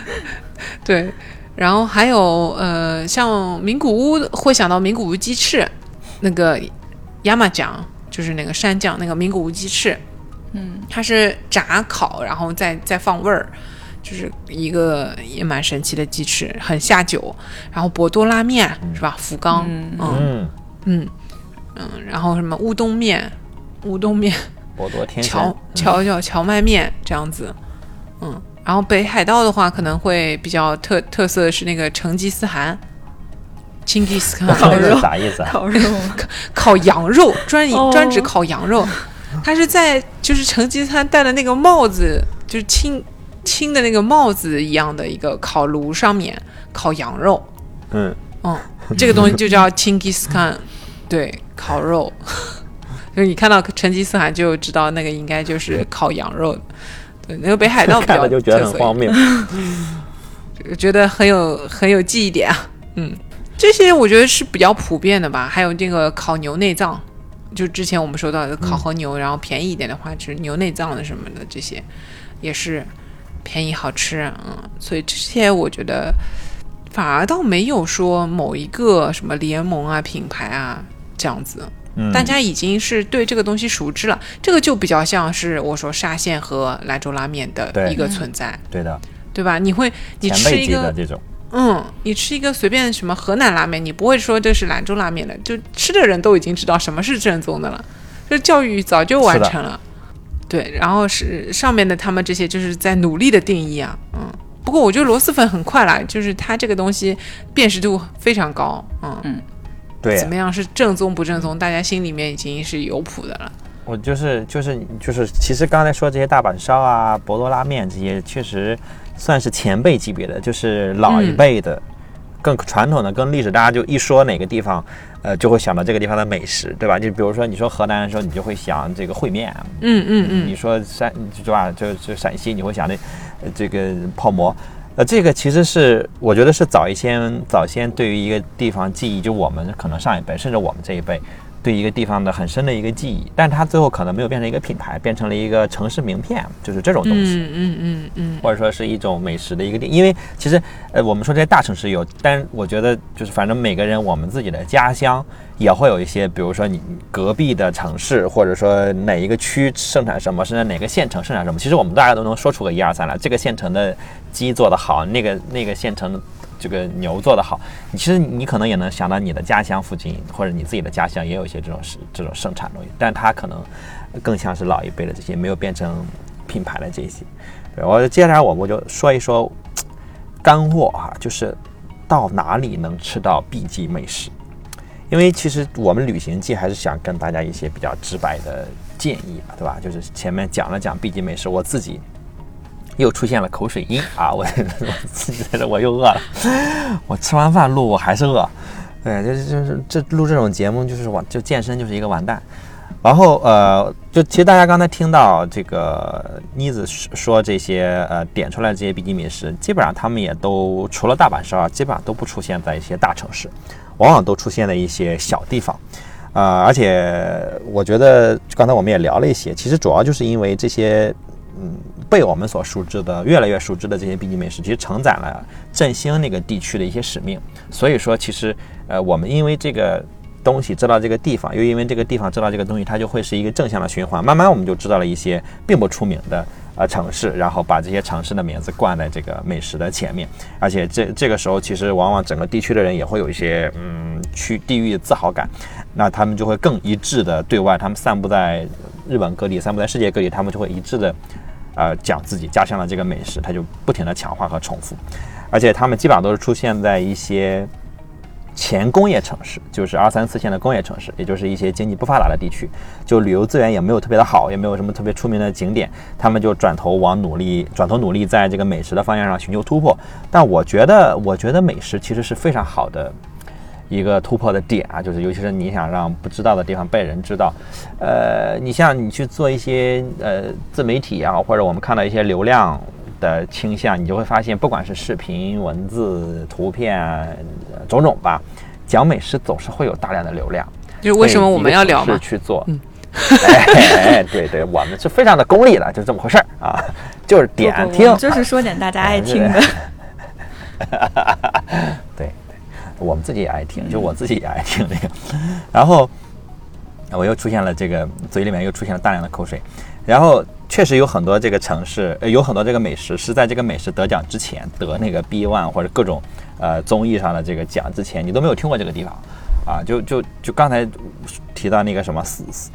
对。然后还有呃，像名古屋会想到名古屋鸡翅，那个亚麻酱就是那个山酱，那个名古屋鸡翅，嗯，它是炸烤，然后再再放味儿，就是一个也蛮神奇的鸡翅，很下酒。然后博多拉面是吧？福冈，嗯嗯嗯，然后什么乌冬面、乌冬面、博多天荞神，荞荞荞麦面这样子，嗯。然后北海道的话，可能会比较特特色的是那个成吉思汗。成吉思汗烤肉啥意思啊？烤肉，烤羊肉，专专指烤羊肉。他是在就是成吉思汗戴的那个帽子，就是青青的那个帽子一样的一个烤炉上面烤羊肉。嗯，嗯，这个东西就叫 Chinggis Khan，对，烤肉。就是你看到成吉思汗就知道那个应该就是烤羊肉。对，那个北海道比较看了就觉得很荒谬。我 觉得很有很有记忆点啊。嗯，这些我觉得是比较普遍的吧。还有这个烤牛内脏，就之前我们说到的烤和牛，然后便宜一点的话就是牛内脏的什么的，这些也是便宜好吃。嗯，所以这些我觉得反而倒没有说某一个什么联盟啊、品牌啊这样子。嗯，大家已经是对这个东西熟知了，这个就比较像是我说沙县和兰州拉面的一个存在，对的，对吧？你会你吃一个这种，嗯，你吃一个随便什么河南拉面，你不会说这是兰州拉面的，就吃的人都已经知道什么是正宗的了，这教育早就完成了。对，然后是上面的他们这些就是在努力的定义啊，嗯。不过我觉得螺蛳粉很快啦，就是它这个东西辨识度非常高，嗯，对怎么样是正宗不正宗，大家心里面已经是有谱的了。我就是就是就是，其实刚才说这些大阪烧啊、博多拉面这些，确实算是前辈级别的，就是老一辈的、更传统的、更历史。大家就一说哪个地方，呃，就会想到这个地方的美食，对吧？就比如说你说河南的时候，你就会想这个烩面；嗯嗯嗯，你说山对吧？就就陕西，你会想那呃这个泡馍。呃，这个其实是我觉得是早一些早先对于一个地方记忆，就我们可能上一辈，甚至我们这一辈，对一个地方的很深的一个记忆，但是它最后可能没有变成一个品牌，变成了一个城市名片，就是这种东西。嗯嗯嗯嗯，或者说是一种美食的一个店，因为其实，呃，我们说这些大城市有，但我觉得就是反正每个人我们自己的家乡也会有一些，比如说你隔壁的城市，或者说哪一个区盛产什么，甚至哪个县城盛产什么，其实我们大家都能说出个一二三来。这个县城的鸡做得好，那个那个县城的这个牛做得好，你其实你可能也能想到你的家乡附近或者你自己的家乡也有一些这种是这种生产东西，但它可能更像是老一辈的这些没有变成品牌的这些。我接下来我我就说一说干货哈、就是到哪里能吃到 B 级美食。因为其实我们旅行季还是想跟大家一些比较直白的建议吧，对吧？就是前面讲了讲 B 级美食，我自己又出现了口水音啊，我 我自己在这我又饿了，我吃完饭录我还是饿，对，就是就是这录这种节目就是完就健身就是一个完蛋。然后呃，就其实大家刚才听到这个妮子说这些呃点出来这些 B 级美食，基本上他们也都除了大阪烧啊，基本上都不出现在一些大城市，往往都出现在一些小地方。呃，而且我觉得刚才我们也聊了一些，其实主要就是因为这些嗯被我们所熟知的越来越熟知的这些 B 级美食，其实承载了振兴那个地区的一些使命。所以说，其实呃我们因为这个。东西知道这个地方，又因为这个地方知道这个东西，它就会是一个正向的循环。慢慢我们就知道了一些并不出名的呃城市，然后把这些城市的名字冠在这个美食的前面。而且这这个时候，其实往往整个地区的人也会有一些嗯区地域自豪感，那他们就会更一致的对外，他们散布在日本各地，散布在世界各地，他们就会一致的呃讲自己家乡的这个美食，他就不停的强化和重复。而且他们基本上都是出现在一些。前工业城市就是二三四线的工业城市，也就是一些经济不发达的地区，就旅游资源也没有特别的好，也没有什么特别出名的景点，他们就转头往努力，转头努力在这个美食的方向上寻求突破。但我觉得，我觉得美食其实是非常好的一个突破的点啊，就是尤其是你想让不知道的地方被人知道，呃，你像你去做一些呃自媒体啊，或者我们看到一些流量。的倾向，你就会发现，不管是视频、文字、图片呃种种吧，讲美食总是会有大量的流量。就是为什么我们要聊嘛？是去做，嗯哎，对对，我们是非常的功利的，就这么回事儿啊，就是点听，就是说点大家爱听的。对对，我们自己也爱听，就我自己也爱听这个。然后我又出现了这个嘴里面又出现了大量的口水，然后确实有很多这个城市，呃，有很多这个美食是在这个美食得奖之前得那个 B one 或者各种呃综艺上的这个奖之前，你都没有听过这个地方。啊。就就就刚才提到那个什么四四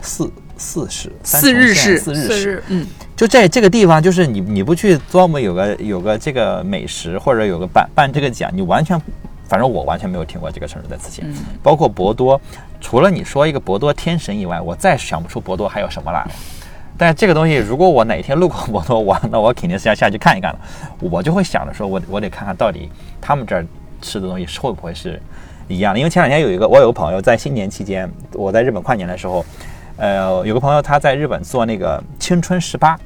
四四市三四日市，四日市，嗯，就在这个地方，就是你你不去琢磨有个有个这个美食，或者有个办办这个奖，你完全，反正我完全没有听过这个城市在此前，嗯包括博多，除了你说一个博多天神以外，我再想不出博多还有什么来了。但这个东西，如果我哪天路过博多，我那我肯定是要下去看一看了。我就会想着说，我我得看看到底他们这儿吃的东西是会不会是一样的。因为前两天有一个我有个朋友在新年期间，我在日本跨年的时候，呃，有个朋友他在日本做那个青春十八，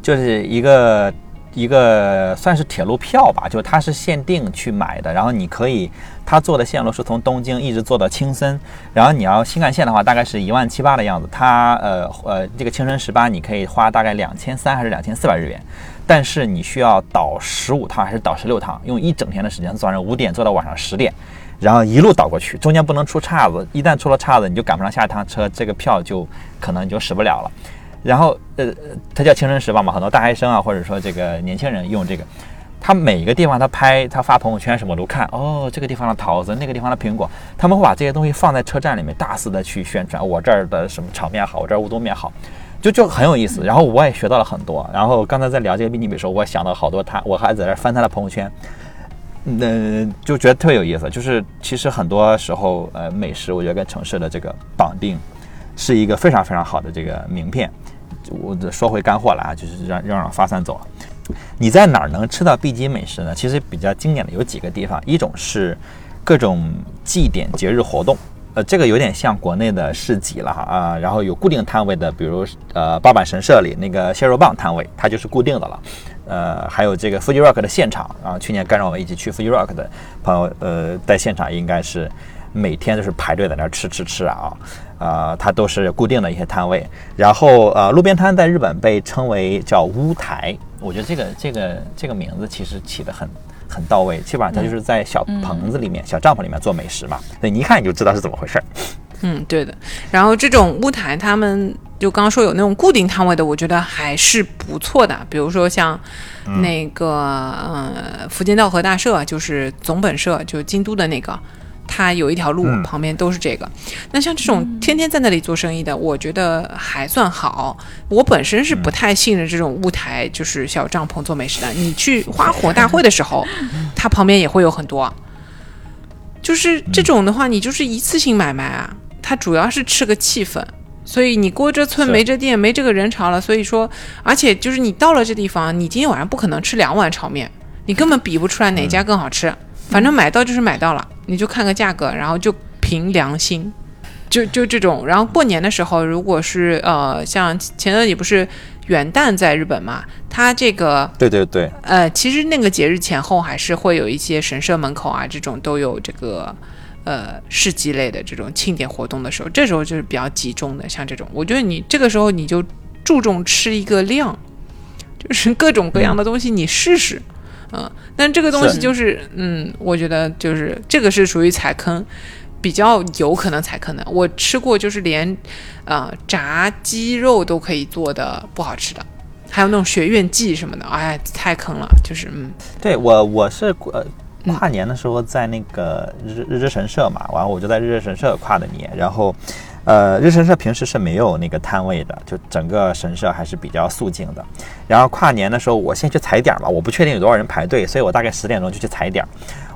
就是一个一个算是铁路票吧，就它是限定去买的，然后你可以，它坐的线路是从东京一直坐到青森，然后你要新干线的话，大概是一万七八的样子，它呃呃这个青春十八你可以花大概两千三还是两千四百日元，但是你需要倒十五趟还是倒十六趟，用一整天的时间，早上五点坐到晚上十点。然后一路倒过去，中间不能出岔子，一旦出了岔子，你就赶不上下一趟车，这个票就可能就使不了了。然后呃，它叫青春时报嘛，很多大学生啊，或者说这个年轻人用这个，他每个地方他拍他发朋友圈什么都看，哦，这个地方的桃子，那个地方的苹果，他们会把这些东西放在车站里面大肆的去宣传，我这儿的什么炒面好，我这儿乌冬面好。就就很有意思，然后我也学到了很多。然后刚才在聊这个秘密的时候，我想到好多他，我还在那儿翻他的朋友圈，嗯、就觉得特别有意思。就是其实很多时候，呃，美食我觉得跟城市的这个绑定是一个非常非常好的这个名片。我说回干货了啊，就是让让让发散走了。你在哪儿能吃到 B 级美食呢？其实比较经典的有几个地方，一种是各种祭典节日活动，呃，这个有点像国内的市集了哈啊，然后有固定摊位的，比如呃八坂神社里那个蟹肉棒摊位，它就是固定的了。呃，还有这个 Fuji Rock 的现场啊，去年跟着我们一起去 Fuji Rock 的朋友，呃，在现场应该是每天都是排队在那儿吃吃吃啊，啊，它都是固定的一些摊位。然后呃，路边摊在日本被称为叫屋台，我觉得这个这个这个名字其实起得很很到位，基本上它就是在小棚子里面、小帐篷里面做美食嘛，所以你一看你就知道是怎么回事儿。嗯，对的。然后这种屋台，他们就刚刚说有那种固定摊位的，我觉得还是不错的。比如说像那个呃福建道和大社，就是总本社，就京都的那个，它有一条路嗯旁边都是这个。那像这种天天在那里做生意的，我觉得还算好。我本身是不太信任这种屋台，就是小帐篷做美食的。你去花火大会的时候，它旁边也会有很多。就是这种的话，你就是一次性买卖啊，它主要是吃个气氛。所以你过这村没这店，没这个人潮了。所以说，而且就是你到了这地方，你今天晚上不可能吃两碗炒面，你根本比不出来哪家更好吃。反正买到就是买到了，你就看个价格，然后就凭良心，就就这种。然后过年的时候，如果是呃，像前段你不是元旦在日本嘛，它这个对对对，呃，其实那个节日前后还是会有一些神社门口啊，这种都有这个呃市集类的这种庆典活动的时候，这时候就是比较集中的。像这种，我觉得你这个时候你就注重吃一个量，就是各种各样的东西你试试，嗯、但这个东西就是嗯，我觉得就是这个是属于踩坑。比较有可能踩坑的，我吃过，就是连，呃，炸鸡肉都可以做的不好吃的，还有那种学院祭什么的，哎，太坑了，就是嗯，对我我是呃嗯。跨年的时候在那个日日之神社嘛，完了我就在日之神社跨的年，然后呃日神社平时是没有那个摊位的，就整个神社还是比较肃静的。然后跨年的时候我先去踩点儿嘛，我不确定有多少人排队，所以我大概十点钟就去踩点儿。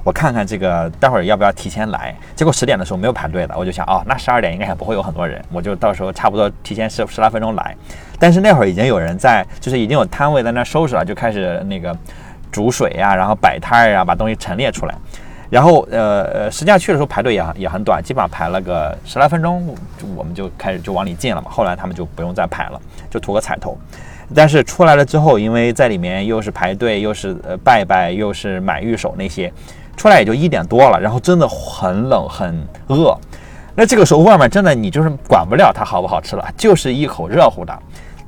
我看看这个待会儿要不要提前来，结果十点的时候没有排队的，我就想哦，那十二点应该也不会有很多人，我就到时候差不多提前十十来分钟来。但是那会儿已经有人在，就是已经有摊位在那收拾了，就开始那个煮水呀、然后摆摊儿啊，把东西陈列出来。然后呃呃，实际上去的时候排队也也很短，基本上排了个十来分钟，我们就开始就往里进了嘛。后来他们就不用再排了，就图个彩头。但是出来了之后，因为在里面又是排队，又是呃拜拜，又是买玉手那些，出来也就一点多了，然后真的很冷很饿。那这个时候外面真的你就是管不了它好不好吃了，就是一口热乎的，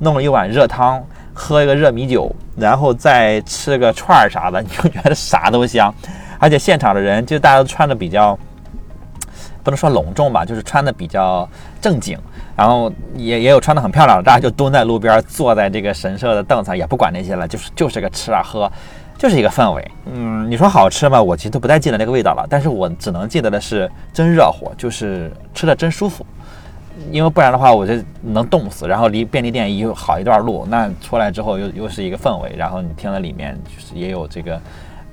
弄了一碗热汤，喝一个热米酒，然后再吃个串儿啥的，你就觉得啥都香。而且现场的人就大家都穿的比较。不能说隆重吧，就是穿的比较正经，然后也也有穿的很漂亮的，大家就蹲在路边，坐在这个神社的凳子上，也不管那些了，就是就是个吃啊喝，就是一个氛围。嗯，你说好吃吗？我其实都不太记得那个味道了，但是我只能记得的是真热乎，就是吃的真舒服。因为不然的话，我就能冻死。然后离便利店又好一段路，那出来之后又又是一个氛围，然后你听了里面就是也有这个。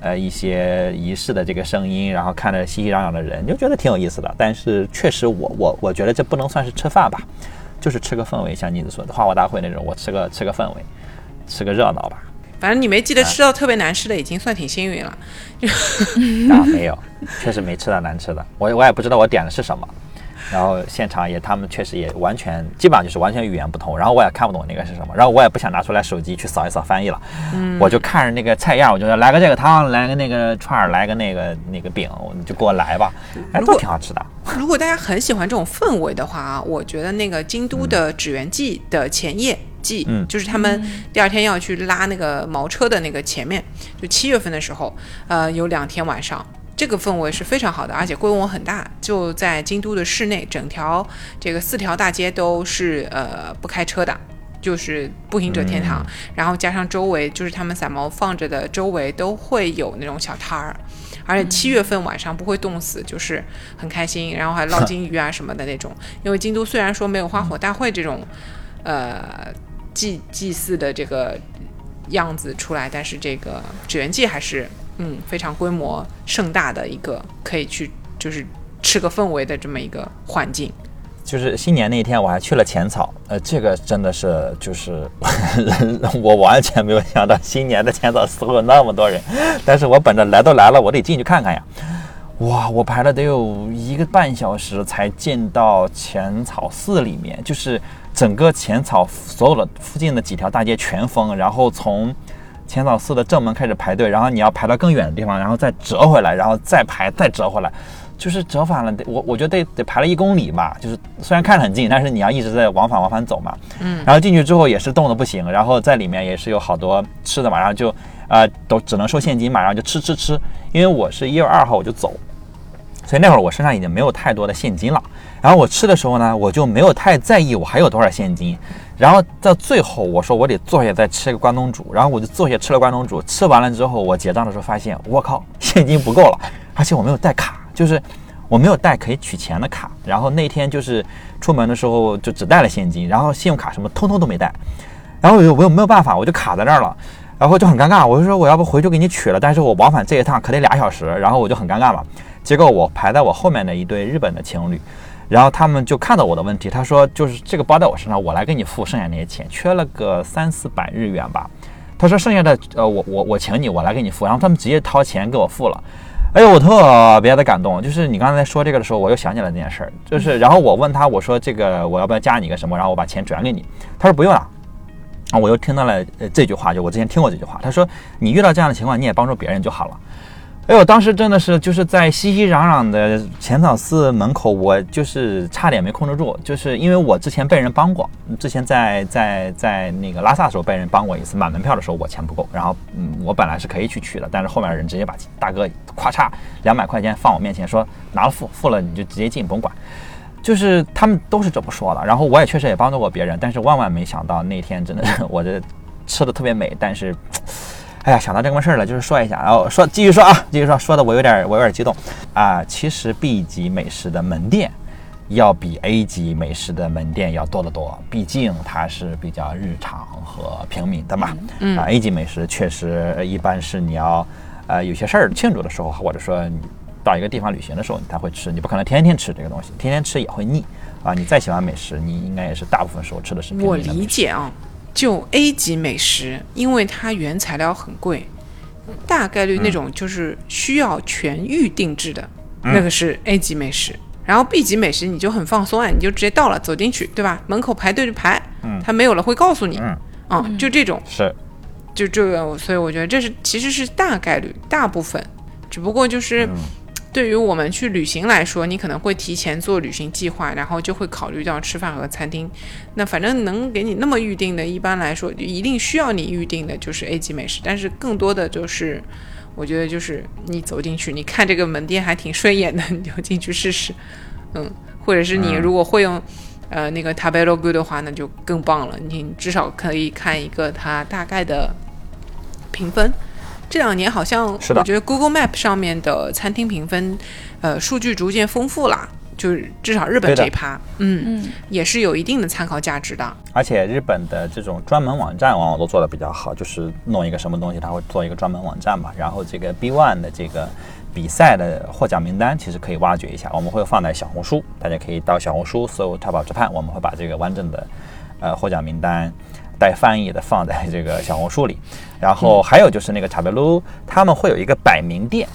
呃，一些仪式的这个声音，然后看着熙熙攘攘的人，就觉得挺有意思的。但是确实，我我我觉得这不能算是吃饭吧，就是吃个氛围。像妮子说的花火大会那种，我吃个吃个氛围，吃个热闹吧。反正你没记得吃到特别难吃的，已经算挺幸运了。啊，没有，确实没吃到难吃的。我我也不知道我点的是什么。然后现场也，他们确实也完全，基本上就是完全语言不通，然后我也看不懂那个是什么，然后我也不想拿出来手机去扫一扫翻译了，嗯，我就看着那个菜样，我就说来个这个汤，来个那个串儿，来个那个那个饼，你就给我来吧，哎，都挺好吃的。如果大家很喜欢这种氛围的话啊，我觉得那个京都的纸园祭的前夜祭，嗯，就是他们第二天要去拉那个毛车的那个前面，就七月份的时候，呃，有两天晚上。这个氛围是非常好的，而且规模很大，就在京都的市内，整条这个四条大街都是呃不开车的，就是步行者天堂。然后加上周围就是他们散毛放着的周围都会有那种小摊儿，而且七月份晚上不会冻死，就是很开心。然后还捞金鱼啊什么的那种。因为京都虽然说没有花火大会这种呃祭祭祀的这个样子出来，但是这个纸鸢祭还是。嗯，非常规模盛大的一个可以去就是吃个氛围的这么一个环境。就是新年那一天，我还去了浅草，呃，这个真的是就是 我完全没有想到新年的浅草寺会有那么多人，但是我本着来都来了，我得进去看看呀。哇，我排了得有一个半小时才进到浅草寺里面，就是整个浅草所有的附近的几条大街全封，然后从。浅草寺的正门开始排队，然后你要排到更远的地方，然后再折回来，然后再排，再折回来，就是折返了。得我我觉得得得排了一公里吧，就是虽然看着很近，但是你要一直在往返往返走嘛。嗯。然后进去之后也是冻得不行，然后在里面也是有好多吃的嘛，然后就啊都只能收现金嘛，然后就吃吃吃。因为我是一月二号我就走，所以那会儿我身上已经没有太多的现金了。然后我吃的时候呢，我就没有太在意我还有多少现金。然后到最后，我说我得坐下再吃个关东煮，然后我就坐下吃了关东煮。吃完了之后，我结账的时候发现，我靠，现金不够了，而且我没有带卡，就是我没有带可以取钱的卡。然后那天就是出门的时候就只带了现金，然后信用卡什么通通都没带。然后我又我又没有办法，我就卡在那儿了，然后就很尴尬。我就说我要不回去给你取了，但是我往返这一趟可得俩小时，然后我就很尴尬嘛。结果我排在我后面的一对日本的情侣。然后他们就看到我的问题，他说：“就是这个包在我身上，我来给你付剩下那些钱，缺了个三四百日元吧。”他说：“剩下的，呃，我我我请你，我来给你付。”然后他们直接掏钱给我付了。哎呦，我特别的感动。就是你刚才说这个的时候，我又想起来那件事儿。就是，然后我问他，我说：“这个我要不要加你个什么？然后我把钱转给你。”他说：“不用了。”啊，我又听到了呃这句话，就我之前听过这句话。他说：“你遇到这样的情况，你也帮助别人就好了。”哎呦，当时真的是就是在熙熙攘攘的浅草寺门口，我就是差点没控制住，就是因为我之前被人帮过，之前在在在那个拉萨的时候被人帮过一次，买门票的时候我钱不够，然后嗯，我本来是可以去取的，但是后面的人直接把大哥咵嚓两百块钱放我面前，说拿了付付了你就直接进，甭管，就是他们都是这么说的。然后我也确实也帮助过别人，但是万万没想到那天真的是 我这吃的特别美，但是。哎呀，想到这个事儿了，就是说一下，然后说继续说啊，继续说，说的我有点我有点激动啊。其实 B 级美食的门店要比 A 级美食的门店要多得多，毕竟它是比较日常和平民的嘛。嗯。啊，A 级美食确实一般是你要呃有些事儿庆祝的时候，或者说你到一个地方旅行的时候你才会吃，你不可能天天吃这个东西，天天吃也会腻啊。你再喜欢美食，你应该也是大部分时候吃的是。我理解啊。就 A 级美食，因为它原材料很贵，大概率那种就是需要全预定制的，那个是 A 级美食。然后 B 级美食你就很放松啊，你就直接到了走进去，对吧？门口排队就排，它没有了会告诉你，啊，就这种，是就这个，所以我觉得这是其实是大概率，大部分，只不过就是。嗯对于我们去旅行来说，你可能会提前做旅行计划，然后就会考虑到吃饭和餐厅。那反正能给你那么预定的，一般来说一定需要你预定的就是 A 级美食，但是更多的就是，我觉得就是你走进去，你看这个门店还挺顺眼的，你就进去试试，嗯，或者是你嗯如果会用。呃，那个 Tabelog 的话，那就更棒了。你至少可以看一个它大概的评分。这两年好像是的我觉得 Google Map 上面的餐厅评分，呃，数据逐渐丰富了。就是至少日本这一趴，嗯，嗯，也是有一定的参考价值的。而且日本的这种专门网站往往都做的比较好，就是弄一个什么东西，它会做一个专门网站嘛。然后这个 B One 的这个比赛的获奖名单，其实可以挖掘一下，我们会放在小红书，大家可以到小红书搜“淘宝之盼”，我们会把这个完整的呃获奖名单带翻译的放在这个小红书里。然后还有就是那个塔贝鲁，他们会有一个百名店。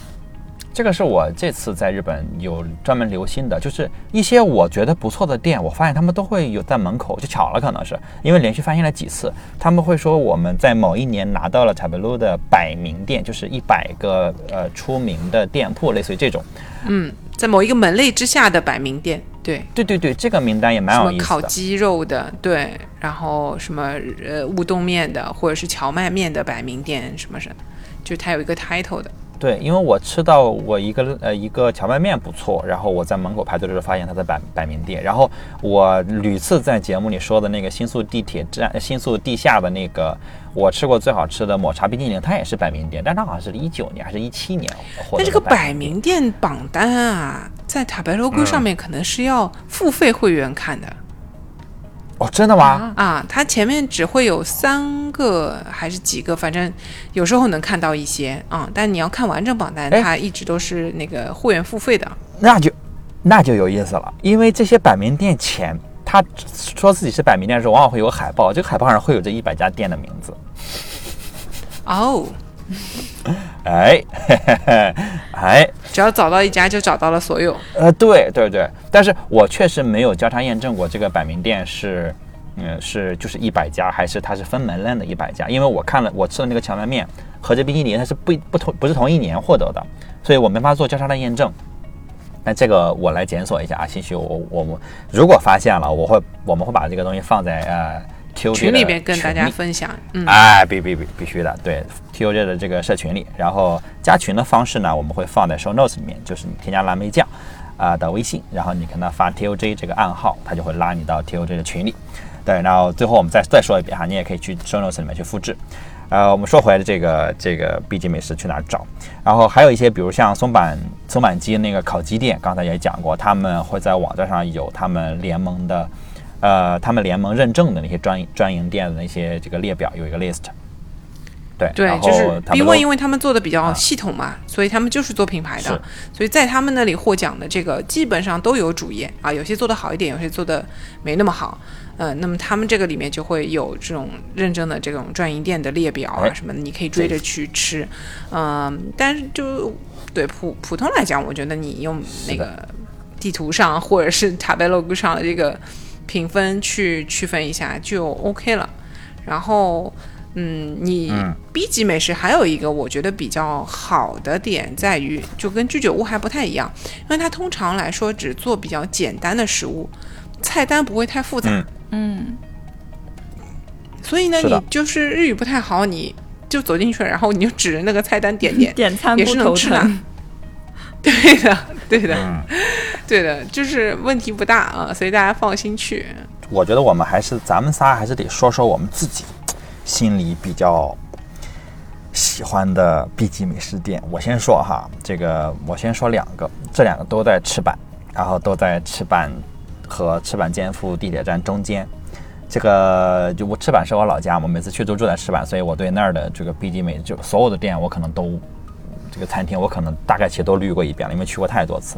这个是我这次在日本有专门留心的，就是一些我觉得不错的店，我发现他们都会有在门口，就巧了，可能是因为连续发现了几次，他们会说我们在某一年拿到了塔贝鲁的百名店，就是一百个呃出名的店铺，类似于这种。嗯，在某一个门类之下的百名店，对，对对对，这个名单也蛮什有意思的。么烤鸡肉的，对，然后什么呃乌冬面的，或者是荞麦面的百名店，什么什么，就它有一个 title 的。对，因为我吃到我一个呃一个荞麦面不错，然后我在门口排队的时候发现它在摆摆名店，然后我屡次在节目里说的那个新宿地铁站、呃新宿地下的那个我吃过最好吃的抹茶冰激凌，它也是摆名店，但它好像是一九年还是一七年获得的但这个摆名名店榜单啊，在塔白 logo 上面可能是要付费会员看的。哦，真的吗？啊，它前面只会有三个还是几个，反正有时候能看到一些啊、但你要看完整榜单，哎它一直都是那个会员付费的。那就那就有意思了，因为这些百名店前他说自己是百名店的时候，往往会有海报，这个海报上会有这一百家店的名字。哦，哎，嘿嘿嘿，哎，只要找到一家就找到了所有。呃，对对对，但是我确实没有交叉验证过这个百名店是，嗯，是就是一百家，还是它是分门类的一百家？因为我看了我吃的那个荞麦面和这冰淇淋，它是不不同不是同一年获得的，所以我没法做交叉的验证。那这个我来检索一下啊，兴许我我们如果发现了，我会我们会把这个东西放在呃群里边跟大家分享，嗯，哎，必必必必须的，对 TOJ 的这个社群里，然后加群的方式呢，我们会放在 show notes 里面，就是你添加蓝莓酱啊、的微信，然后你跟他发 TOJ 这个暗号，他就会拉你到 TOJ 的群里。对，然后最后我们再再说一遍哈，你也可以去 show notes 里面去复制。呃，我们说回来的这个这个 B 级美食去哪儿找？然后还有一些，比如像松板松板鸡那个烤鸡店，刚才也讲过，他们会在网站上有他们联盟的，呃，他们联盟认证的那些专专营店的那些这个列表，有一个 list。对，对就是他 B 们 One，都因为他们做的比较系统嘛，所以他们就是做品牌的，所以在他们那里获奖的这个基本上都有主页啊，有些做的好一点，有些做的没那么好。嗯、那么他们这个里面就会有这种认证的这种专营店的列表啊哎什么的，你可以追着去吃。嗯、但是就对普普通来讲，我觉得你用那个地图上或者是塔贝 logo 上的这个评分去区分一下就 OK 了。然后，嗯，你嗯 B 级美食还有一个我觉得比较好的点在于，就跟居酒屋还不太一样，因为它通常来说只做比较简单的食物，菜单不会太复杂。嗯嗯，所以呢，你就是日语不太好，你就走进去，然后你就指着那个菜单点点，点餐也不头是能吃的疼。。对的，对的，嗯，对的，就是问题不大啊，所以大家放心去。我觉得我们还是咱们仨还是得说说我们自己心里比较喜欢的 B 级美食店。我先说哈，这个我先说两个，这两个都在赤坂，然后都在赤坂和赤坂健富地铁站中间。这个就我赤坂是我老家，我每次去都住在赤坂，所以我对那儿的这个 B 级美就所有的店我可能都这个餐厅我可能大概其实都滤过一遍了，因为去过太多次。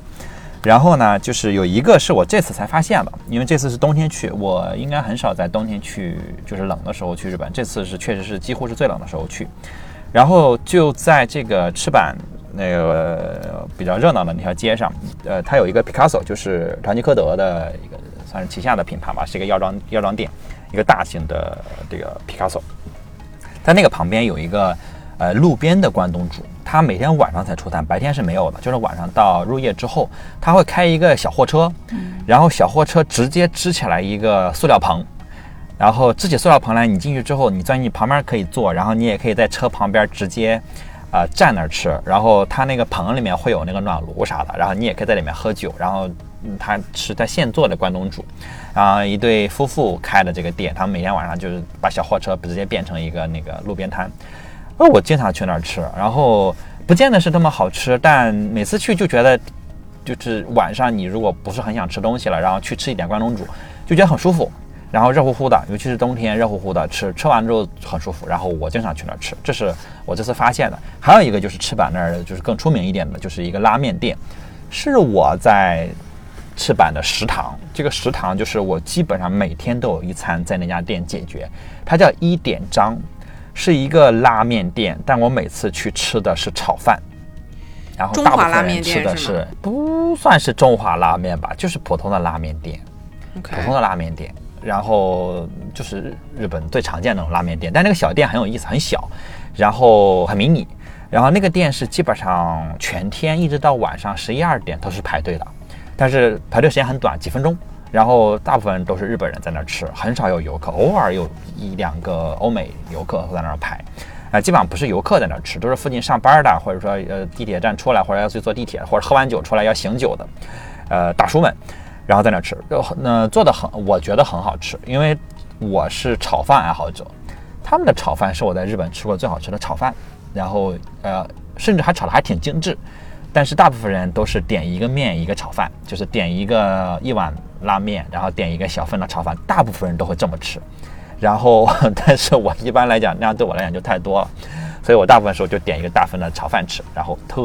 然后呢，就是有一个是我这次才发现的，因为这次是冬天去，我应该很少在冬天去，就是冷的时候去日本。这次是确实是几乎是最冷的时候去，然后就在这个赤坂那个比较热闹的那条街上，呃，它有一个 Picasso，就是唐吉诃德的一个算是旗下的品牌吧，是一个药妆药妆店，一个大型的这个 Picasso。在那个旁边有一个呃路边的关东煮，他每天晚上才出摊，白天是没有的，就是晚上到入夜之后，他会开一个小货车，然后小货车直接支起来一个塑料棚。然后支起塑料棚来，你进去之后，你钻进旁边可以坐，然后你也可以在车旁边直接，呃，站那儿吃。然后他那个棚里面会有那个暖炉啥的，然后你也可以在里面喝酒。然后他是在现做的关东煮，然后一对夫妇开的这个店，他们每天晚上就是把小货车直接变成一个那个路边摊。呃，我经常去那儿吃，然后不见得是那么好吃，但每次去就觉得，就是晚上你如果不是很想吃东西了，然后去吃一点关东煮，就觉得很舒服。然后热乎乎的，尤其是冬天热乎乎的，吃吃完之后很舒服。然后我经常去那儿吃，这是我这次发现的。还有一个就是赤坂那儿，就是更出名一点的，就是一个拉面店，是我在赤坂的食堂。这个食堂就是我基本上每天都有一餐在那家店解决。它叫一点章，是一个拉面店，但我每次去吃的是炒饭。然后大部分人吃的是不算是中华拉面吧，就是普通的拉面店，普通的拉面店。然后就是日本最常见的那种拉面店，但那个小店很有意思，很小，然后很迷你。然后那个店是基本上全天一直到晚上十一二点都是排队的，但是排队时间很短，几分钟。然后大部分都是日本人在那儿吃，很少有游客，偶尔有一两个欧美游客会在那儿排。啊，基本上不是游客在那儿吃，都是附近上班的，或者说呃地铁站出来，或者要去坐地铁，或者喝完酒出来要醒酒的，呃大叔们。然后在那儿吃，那做的很，我觉得很好吃，因为我是炒饭爱好者，他们的炒饭是我在日本吃过最好吃的炒饭，然后呃，甚至还炒的还挺精致，但是大部分人都是点一个面一个炒饭，就是点一个一碗拉面，然后点一个小份的炒饭，大部分人都会这么吃，然后 但是我一般来讲那样对我来讲就太多了，所以我大部分时候就点一个大份的炒饭吃，然后特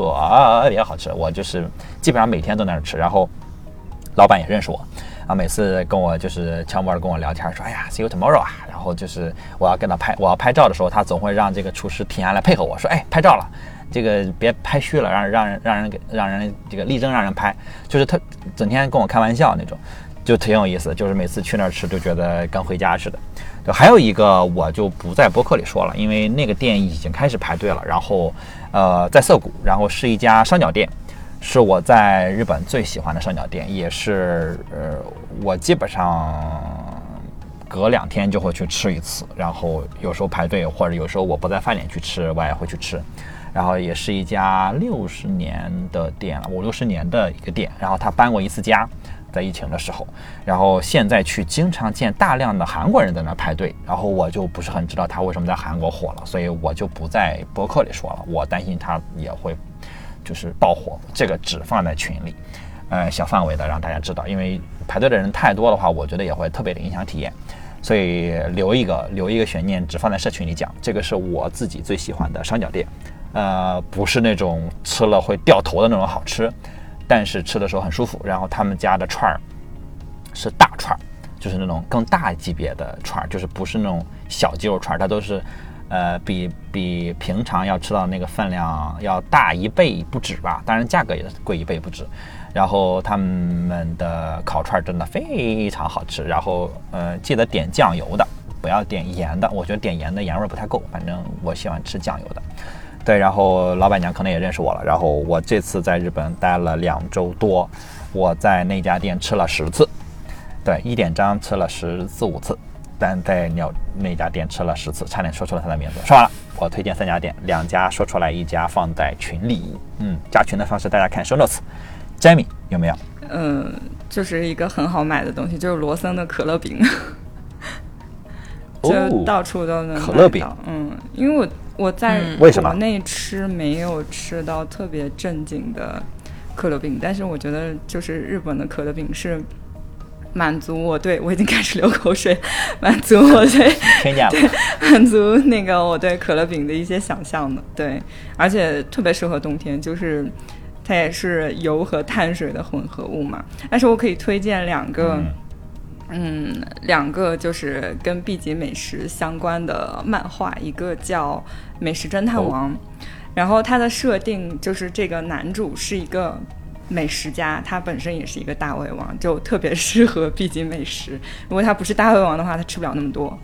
别好吃，我就是基本上每天都在那吃，然后。老板也认识我，啊，每次跟我就是悄默的跟我聊天，说，哎呀，see you tomorrow 啊，然后就是我要跟他拍，我要拍照的时候，他总会让这个厨师停下来配合我说，哎，拍照了，这个别拍虚了，让让人让人给让人这个力争让人拍，就是他整天跟我开玩笑那种，就挺有意思，就是每次去那儿吃就觉得跟回家似的。就还有一个我就不在博客里说了，因为那个店已经开始排队了，然后呃在涩谷，然后是一家烧鸟店。是我在日本最喜欢的烧鸟店，也是呃，我基本上隔两天就会去吃一次，然后有时候排队，或者有时候我不在饭点去吃，我也会去吃。然后也是一家六十年的店了，五六十年的一个店。然后他搬过一次家，在疫情的时候。然后现在去经常见大量的韩国人在那排队，然后我就不是很知道他为什么在韩国火了，所以我就不在博客里说了，我担心他也会。就是爆火，这个只放在群里，呃，小范围的让大家知道，因为排队的人太多的话，我觉得也会特别的影响体验，所以留一个留一个悬念，只放在社群里讲。这个是我自己最喜欢的烧鸟店，呃，不是那种吃了会掉头的那种好吃，但是吃的时候很舒服。然后他们家的串儿是大串儿，就是那种更大级别的串儿，就是不是那种小鸡肉串儿，它都是。呃，比比平常要吃到那个分量要大一倍不止吧，当然价格也贵一倍不止。然后他们的烤串儿真的非常好吃，然后呃，记得点酱油的，不要点盐的，我觉得点盐的盐味儿不太够，反正我喜欢吃酱油的。对，然后老板娘可能也认识我了，然后我这次在日本待了两周多，我在那家店吃了十次，对，一点章吃了十四五次。但在鸟那家店吃了十次，差点说出了他的名字。说完了，我推荐三家店，两家说出来，一家放在群里。嗯，加群的方式大家看 show notes。Jamie 有没有？嗯，就是一个很好买的东西，就是罗森的可乐饼，就到处都能可乐饼。嗯，因为我我在国内吃没有吃到特别正经的可乐饼，但是我觉得就是日本的可乐饼是。满足我对我已经开始流口水，满足我对 对满足那个我对可乐饼的一些想象的对，而且特别适合冬天，就是它也是油和碳水的混合物嘛。但是我可以推荐两个，嗯，两个就是跟 B 级美食相关的漫画，一个叫《美食侦探王》，然后它的设定就是这个男主是一个。美食家，他本身也是一个大胃王，就特别适合 B 级美食。如果他不是大胃王的话，他吃不了那么多。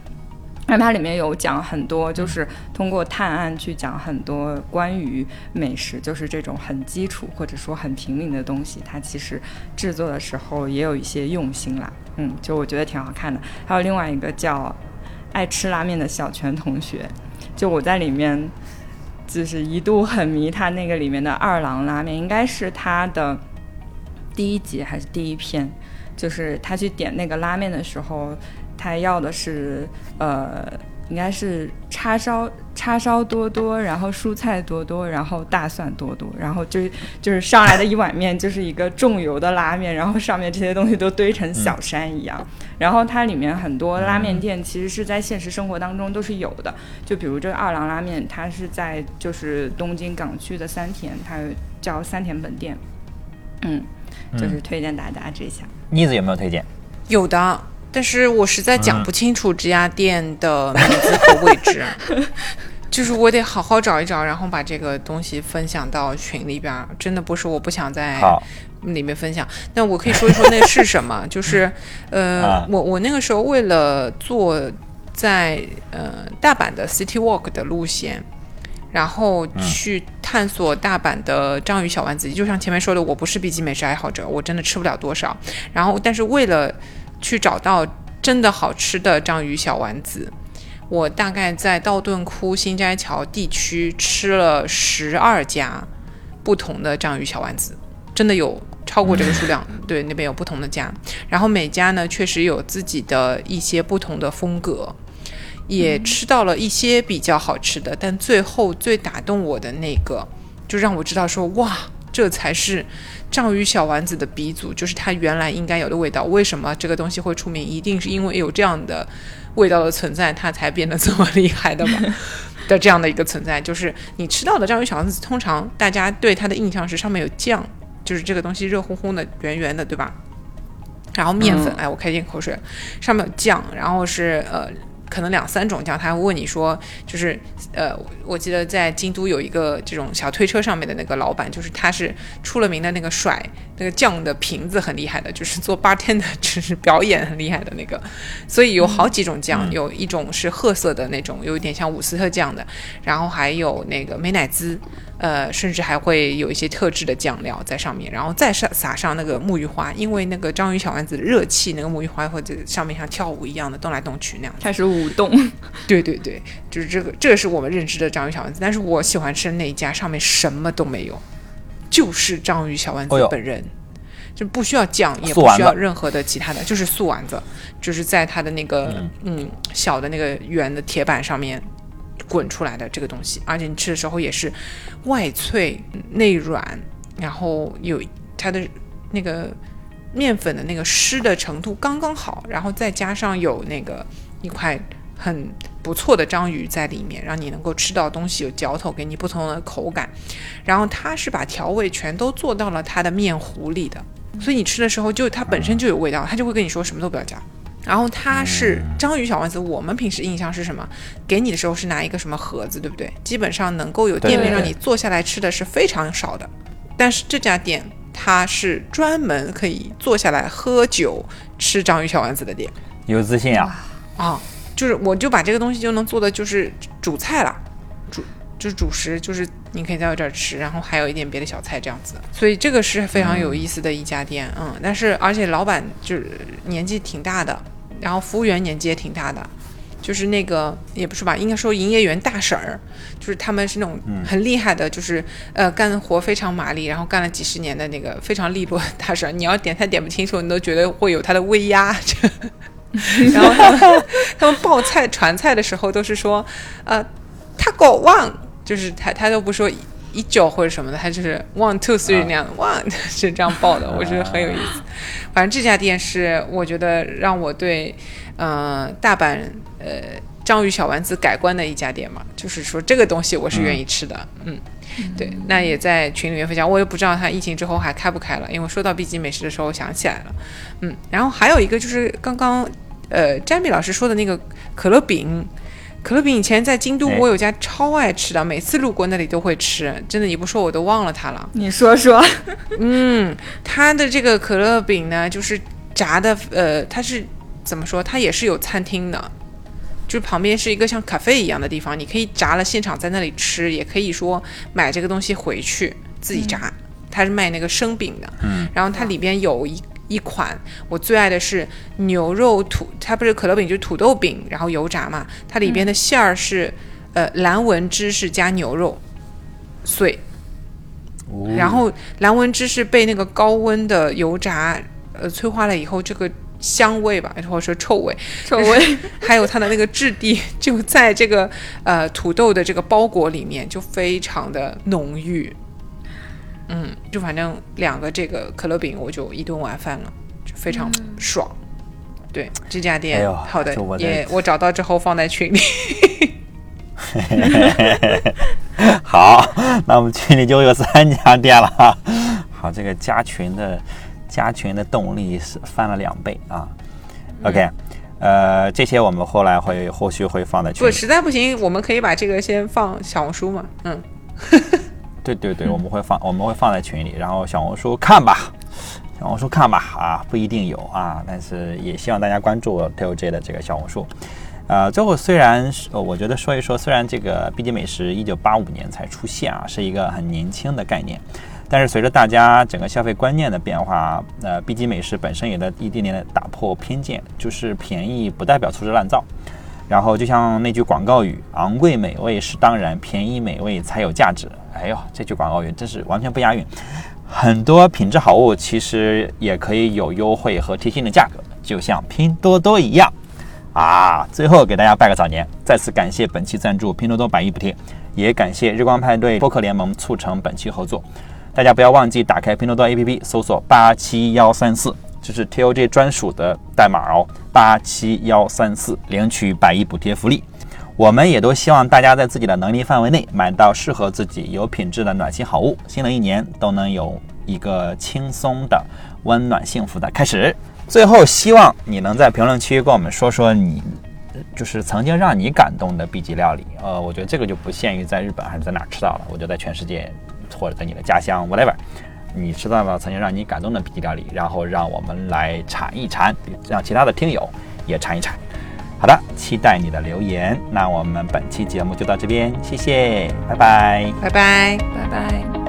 那它里面有讲很多，就是通过探案去讲很多关于美食，就是这种很基础或者说很平民的东西，它其实制作的时候也有一些用心啦。嗯，就我觉得挺好看的。还有另外一个叫爱吃拉面的小泉同学，就我在里面就是一度很迷他那个里面的二郎拉面，应该是他的第一集还是第一篇，就是他去点那个拉面的时候。他要的是，呃，应该是叉烧叉烧多多，然后蔬菜多多，然后大蒜多多，然后就就是上来的一碗面就是一个重油的拉面，然后上面这些东西都堆成小山一样。然后它里面很多拉面店其实是在现实生活当中都是有的，就比如这个二郎拉面，它是在就是东京港区的三田，它叫三田本店，嗯，就是推荐大家这下。妮子有没有推荐？有的。但是我实在讲不清楚这家店的名字和位置，就是我得好好找一找，然后把这个东西分享到群里边。真的不是我不想在里面分享，那我可以说一说那是什么。就是，呃，我我那个时候为了做在呃大阪的 City Walk 的路线，然后去探索大阪的章鱼小丸子。就像前面说的，我不是 B 级美食爱好者，我真的吃不了多少。然后，但是为了去找到真的好吃的章鱼小丸子，我大概在道顿窟、新斋桥地区吃了十二家不同的章鱼小丸子，真的有超过这个数量。对，那边有不同的家，然后每家呢确实有自己的一些不同的风格，也吃到了一些比较好吃的，但最后最打动我的那个，就让我知道说哇，这才是。章鱼小丸子的鼻祖就是它原来应该有的味道。为什么这个东西会出名？一定是因为有这样的味道的存在，它才变得这么厉害的嘛？的这样的一个存在，就是你吃到的章鱼小丸子，通常大家对它的印象是上面有酱，就是这个东西热烘烘的、圆圆的，对吧？然后面粉，哎，我开一口水，上面有酱，然后是呃。可能两三种酱，他会问你说，就是呃，我记得在京都有一个这种小推车上面的那个老板，就是他是出了名的那个甩那个酱的瓶子很厉害的，就是做 bartender 就是表演很厉害的那个，所以有好几种酱，有一种是褐色的那种，有一点像伍斯特酱的，然后还有那个美乃滋。呃，甚至还会有一些特制的酱料在上面，然后再上撒上那个木鱼花，因为那个章鱼小丸子热气，那个木鱼花会在上面像跳舞一样的动来动去那样，开始舞动。对对对，就是这个，这个是我们认知的章鱼小丸子。但是我喜欢吃的那一家上面什么都没有，就是章鱼小丸子本人，就不需要酱，也不需要任何的其他的，就是素丸子，就是在它的那个嗯小的那个圆的铁板上面。滚出来的这个东西，而且你吃的时候也是外脆内软，然后有它的那个面粉的那个湿的程度刚刚好，然后再加上有那个一块很不错的章鱼在里面，让你能够吃到东西有嚼头，给你不同的口感。然后它是把调味全都做到了它的面糊里的，所以你吃的时候就它本身就有味道，它就会跟你说什么都不要加。然后它是章鱼小丸子，我们平时印象是什么？给你的时候是拿一个什么盒子，对不对？基本上能够有店面让你坐下来吃的是非常少的。但是这家店它是专门可以坐下来喝酒吃章鱼小丸子的店，有自信啊！啊，就是我就把这个东西就能做的就是主菜了，主就是主食，就是你可以在我这儿吃，然后还有一点别的小菜这样子。所以这个是非常有意思的一家店，嗯，但是而且老板就是年纪挺大的。然后服务员年纪也挺大的，就是那个也不是吧，应该说营业员大婶儿，就是他们是那种很厉害的，就是呃干活非常麻利，然后干了几十年的那个非常利落的大婶儿。你要点菜点不清楚，你都觉得会有他的威压。然后他们他们报菜传菜的时候都是说，呃，taco one，就是他他都不说一九或者什么的，他就是 one two three 那样，one 是这样报的，我觉得很有意思。反正这家店是我觉得让我对，呃，大阪呃章鱼小丸子改观的一家店嘛，就是说这个东西我是愿意吃的，嗯，对，那也在群里面分享，我也不知道他疫情之后还开不开了，因为说到 B 级美食的时候想起来了，嗯，然后还有一个就是刚刚呃詹米老师说的那个可乐饼，可乐饼以前在京都哎我有家超爱吃的，每次路过那里都会吃，真的你不说我都忘了它了。你说说，嗯，它的这个可乐饼呢，就是炸的，呃，它是怎么说？它也是有餐厅的，就是旁边是一个像咖啡一样的地方，你可以炸了现场在那里吃，也可以说买这个东西回去自己炸。它是卖那个生饼的，嗯，然后它里边有一一款我最爱的是牛肉土，它不是可乐饼就是土豆饼，然后油炸嘛，它里边的馅儿是、呃蓝纹芝士加牛肉碎，哦。然后蓝纹芝士被那个高温的油炸呃催化了以后，这个香味吧，或者说臭味，臭味，还有它的那个质地，就在这个呃土豆的这个包裹里面，就非常的浓郁。嗯，就反正两个这个可乐饼，我就一顿晚饭了，就非常爽。对这家哎店，呦好的就我，的也我找到之后放在群里。好，那我们群里就有三家店了哈。好，这个加群的加群的动力是翻了两倍啊。OK，呃，这些我们后来会后续会放在群里不，实在不行，我们可以把这个先放小红书嘛。嗯，对对对，我们会放我们会放在群里，然后小红书看吧，小红书看吧啊，不一定有啊，但是也希望大家关注 TOJ 的这个小红书。呃，最后虽然我觉得说一说，虽然这个 B 级美食一九八五年才出现啊，是一个很年轻的概念，但是随着大家整个消费观念的变化，呃，B 级美食本身也在一点点的打破偏见，就是便宜不代表粗制滥造。然后就像那句广告语：“昂贵美味是当然，便宜美味才有价值。”哎呦，这句广告语真是完全不押韵。很多品质好物其实也可以有优惠和贴心的价格，就像拼多多一样。啊，最后给大家拜个早年，再次感谢本期赞助拼多多百亿补贴，也感谢日光派对播客联盟促成本期合作。大家不要忘记打开拼多多 APP 搜索八七幺三四，这是 TOJ 专属的代码哦，八七幺三四，领取百亿补贴福利。我们也都希望大家在自己的能力范围内买到适合自己、有品质的暖心好物，新的一年都能有一个轻松的、温暖幸福的开始。最后，希望你能在评论区跟我们说说你就是曾经让你感动的 B 级料理。呃，我觉得这个就不限于在日本还是在哪吃到了，我觉得在全世界或者在你的家乡 whatever，你吃到了曾经让你感动的 B 级料理，然后让我们来馋一馋，让其他的听友也馋一馋。好的，期待你的留言。那我们本期节目就到这边，谢谢，拜拜。拜拜。拜拜。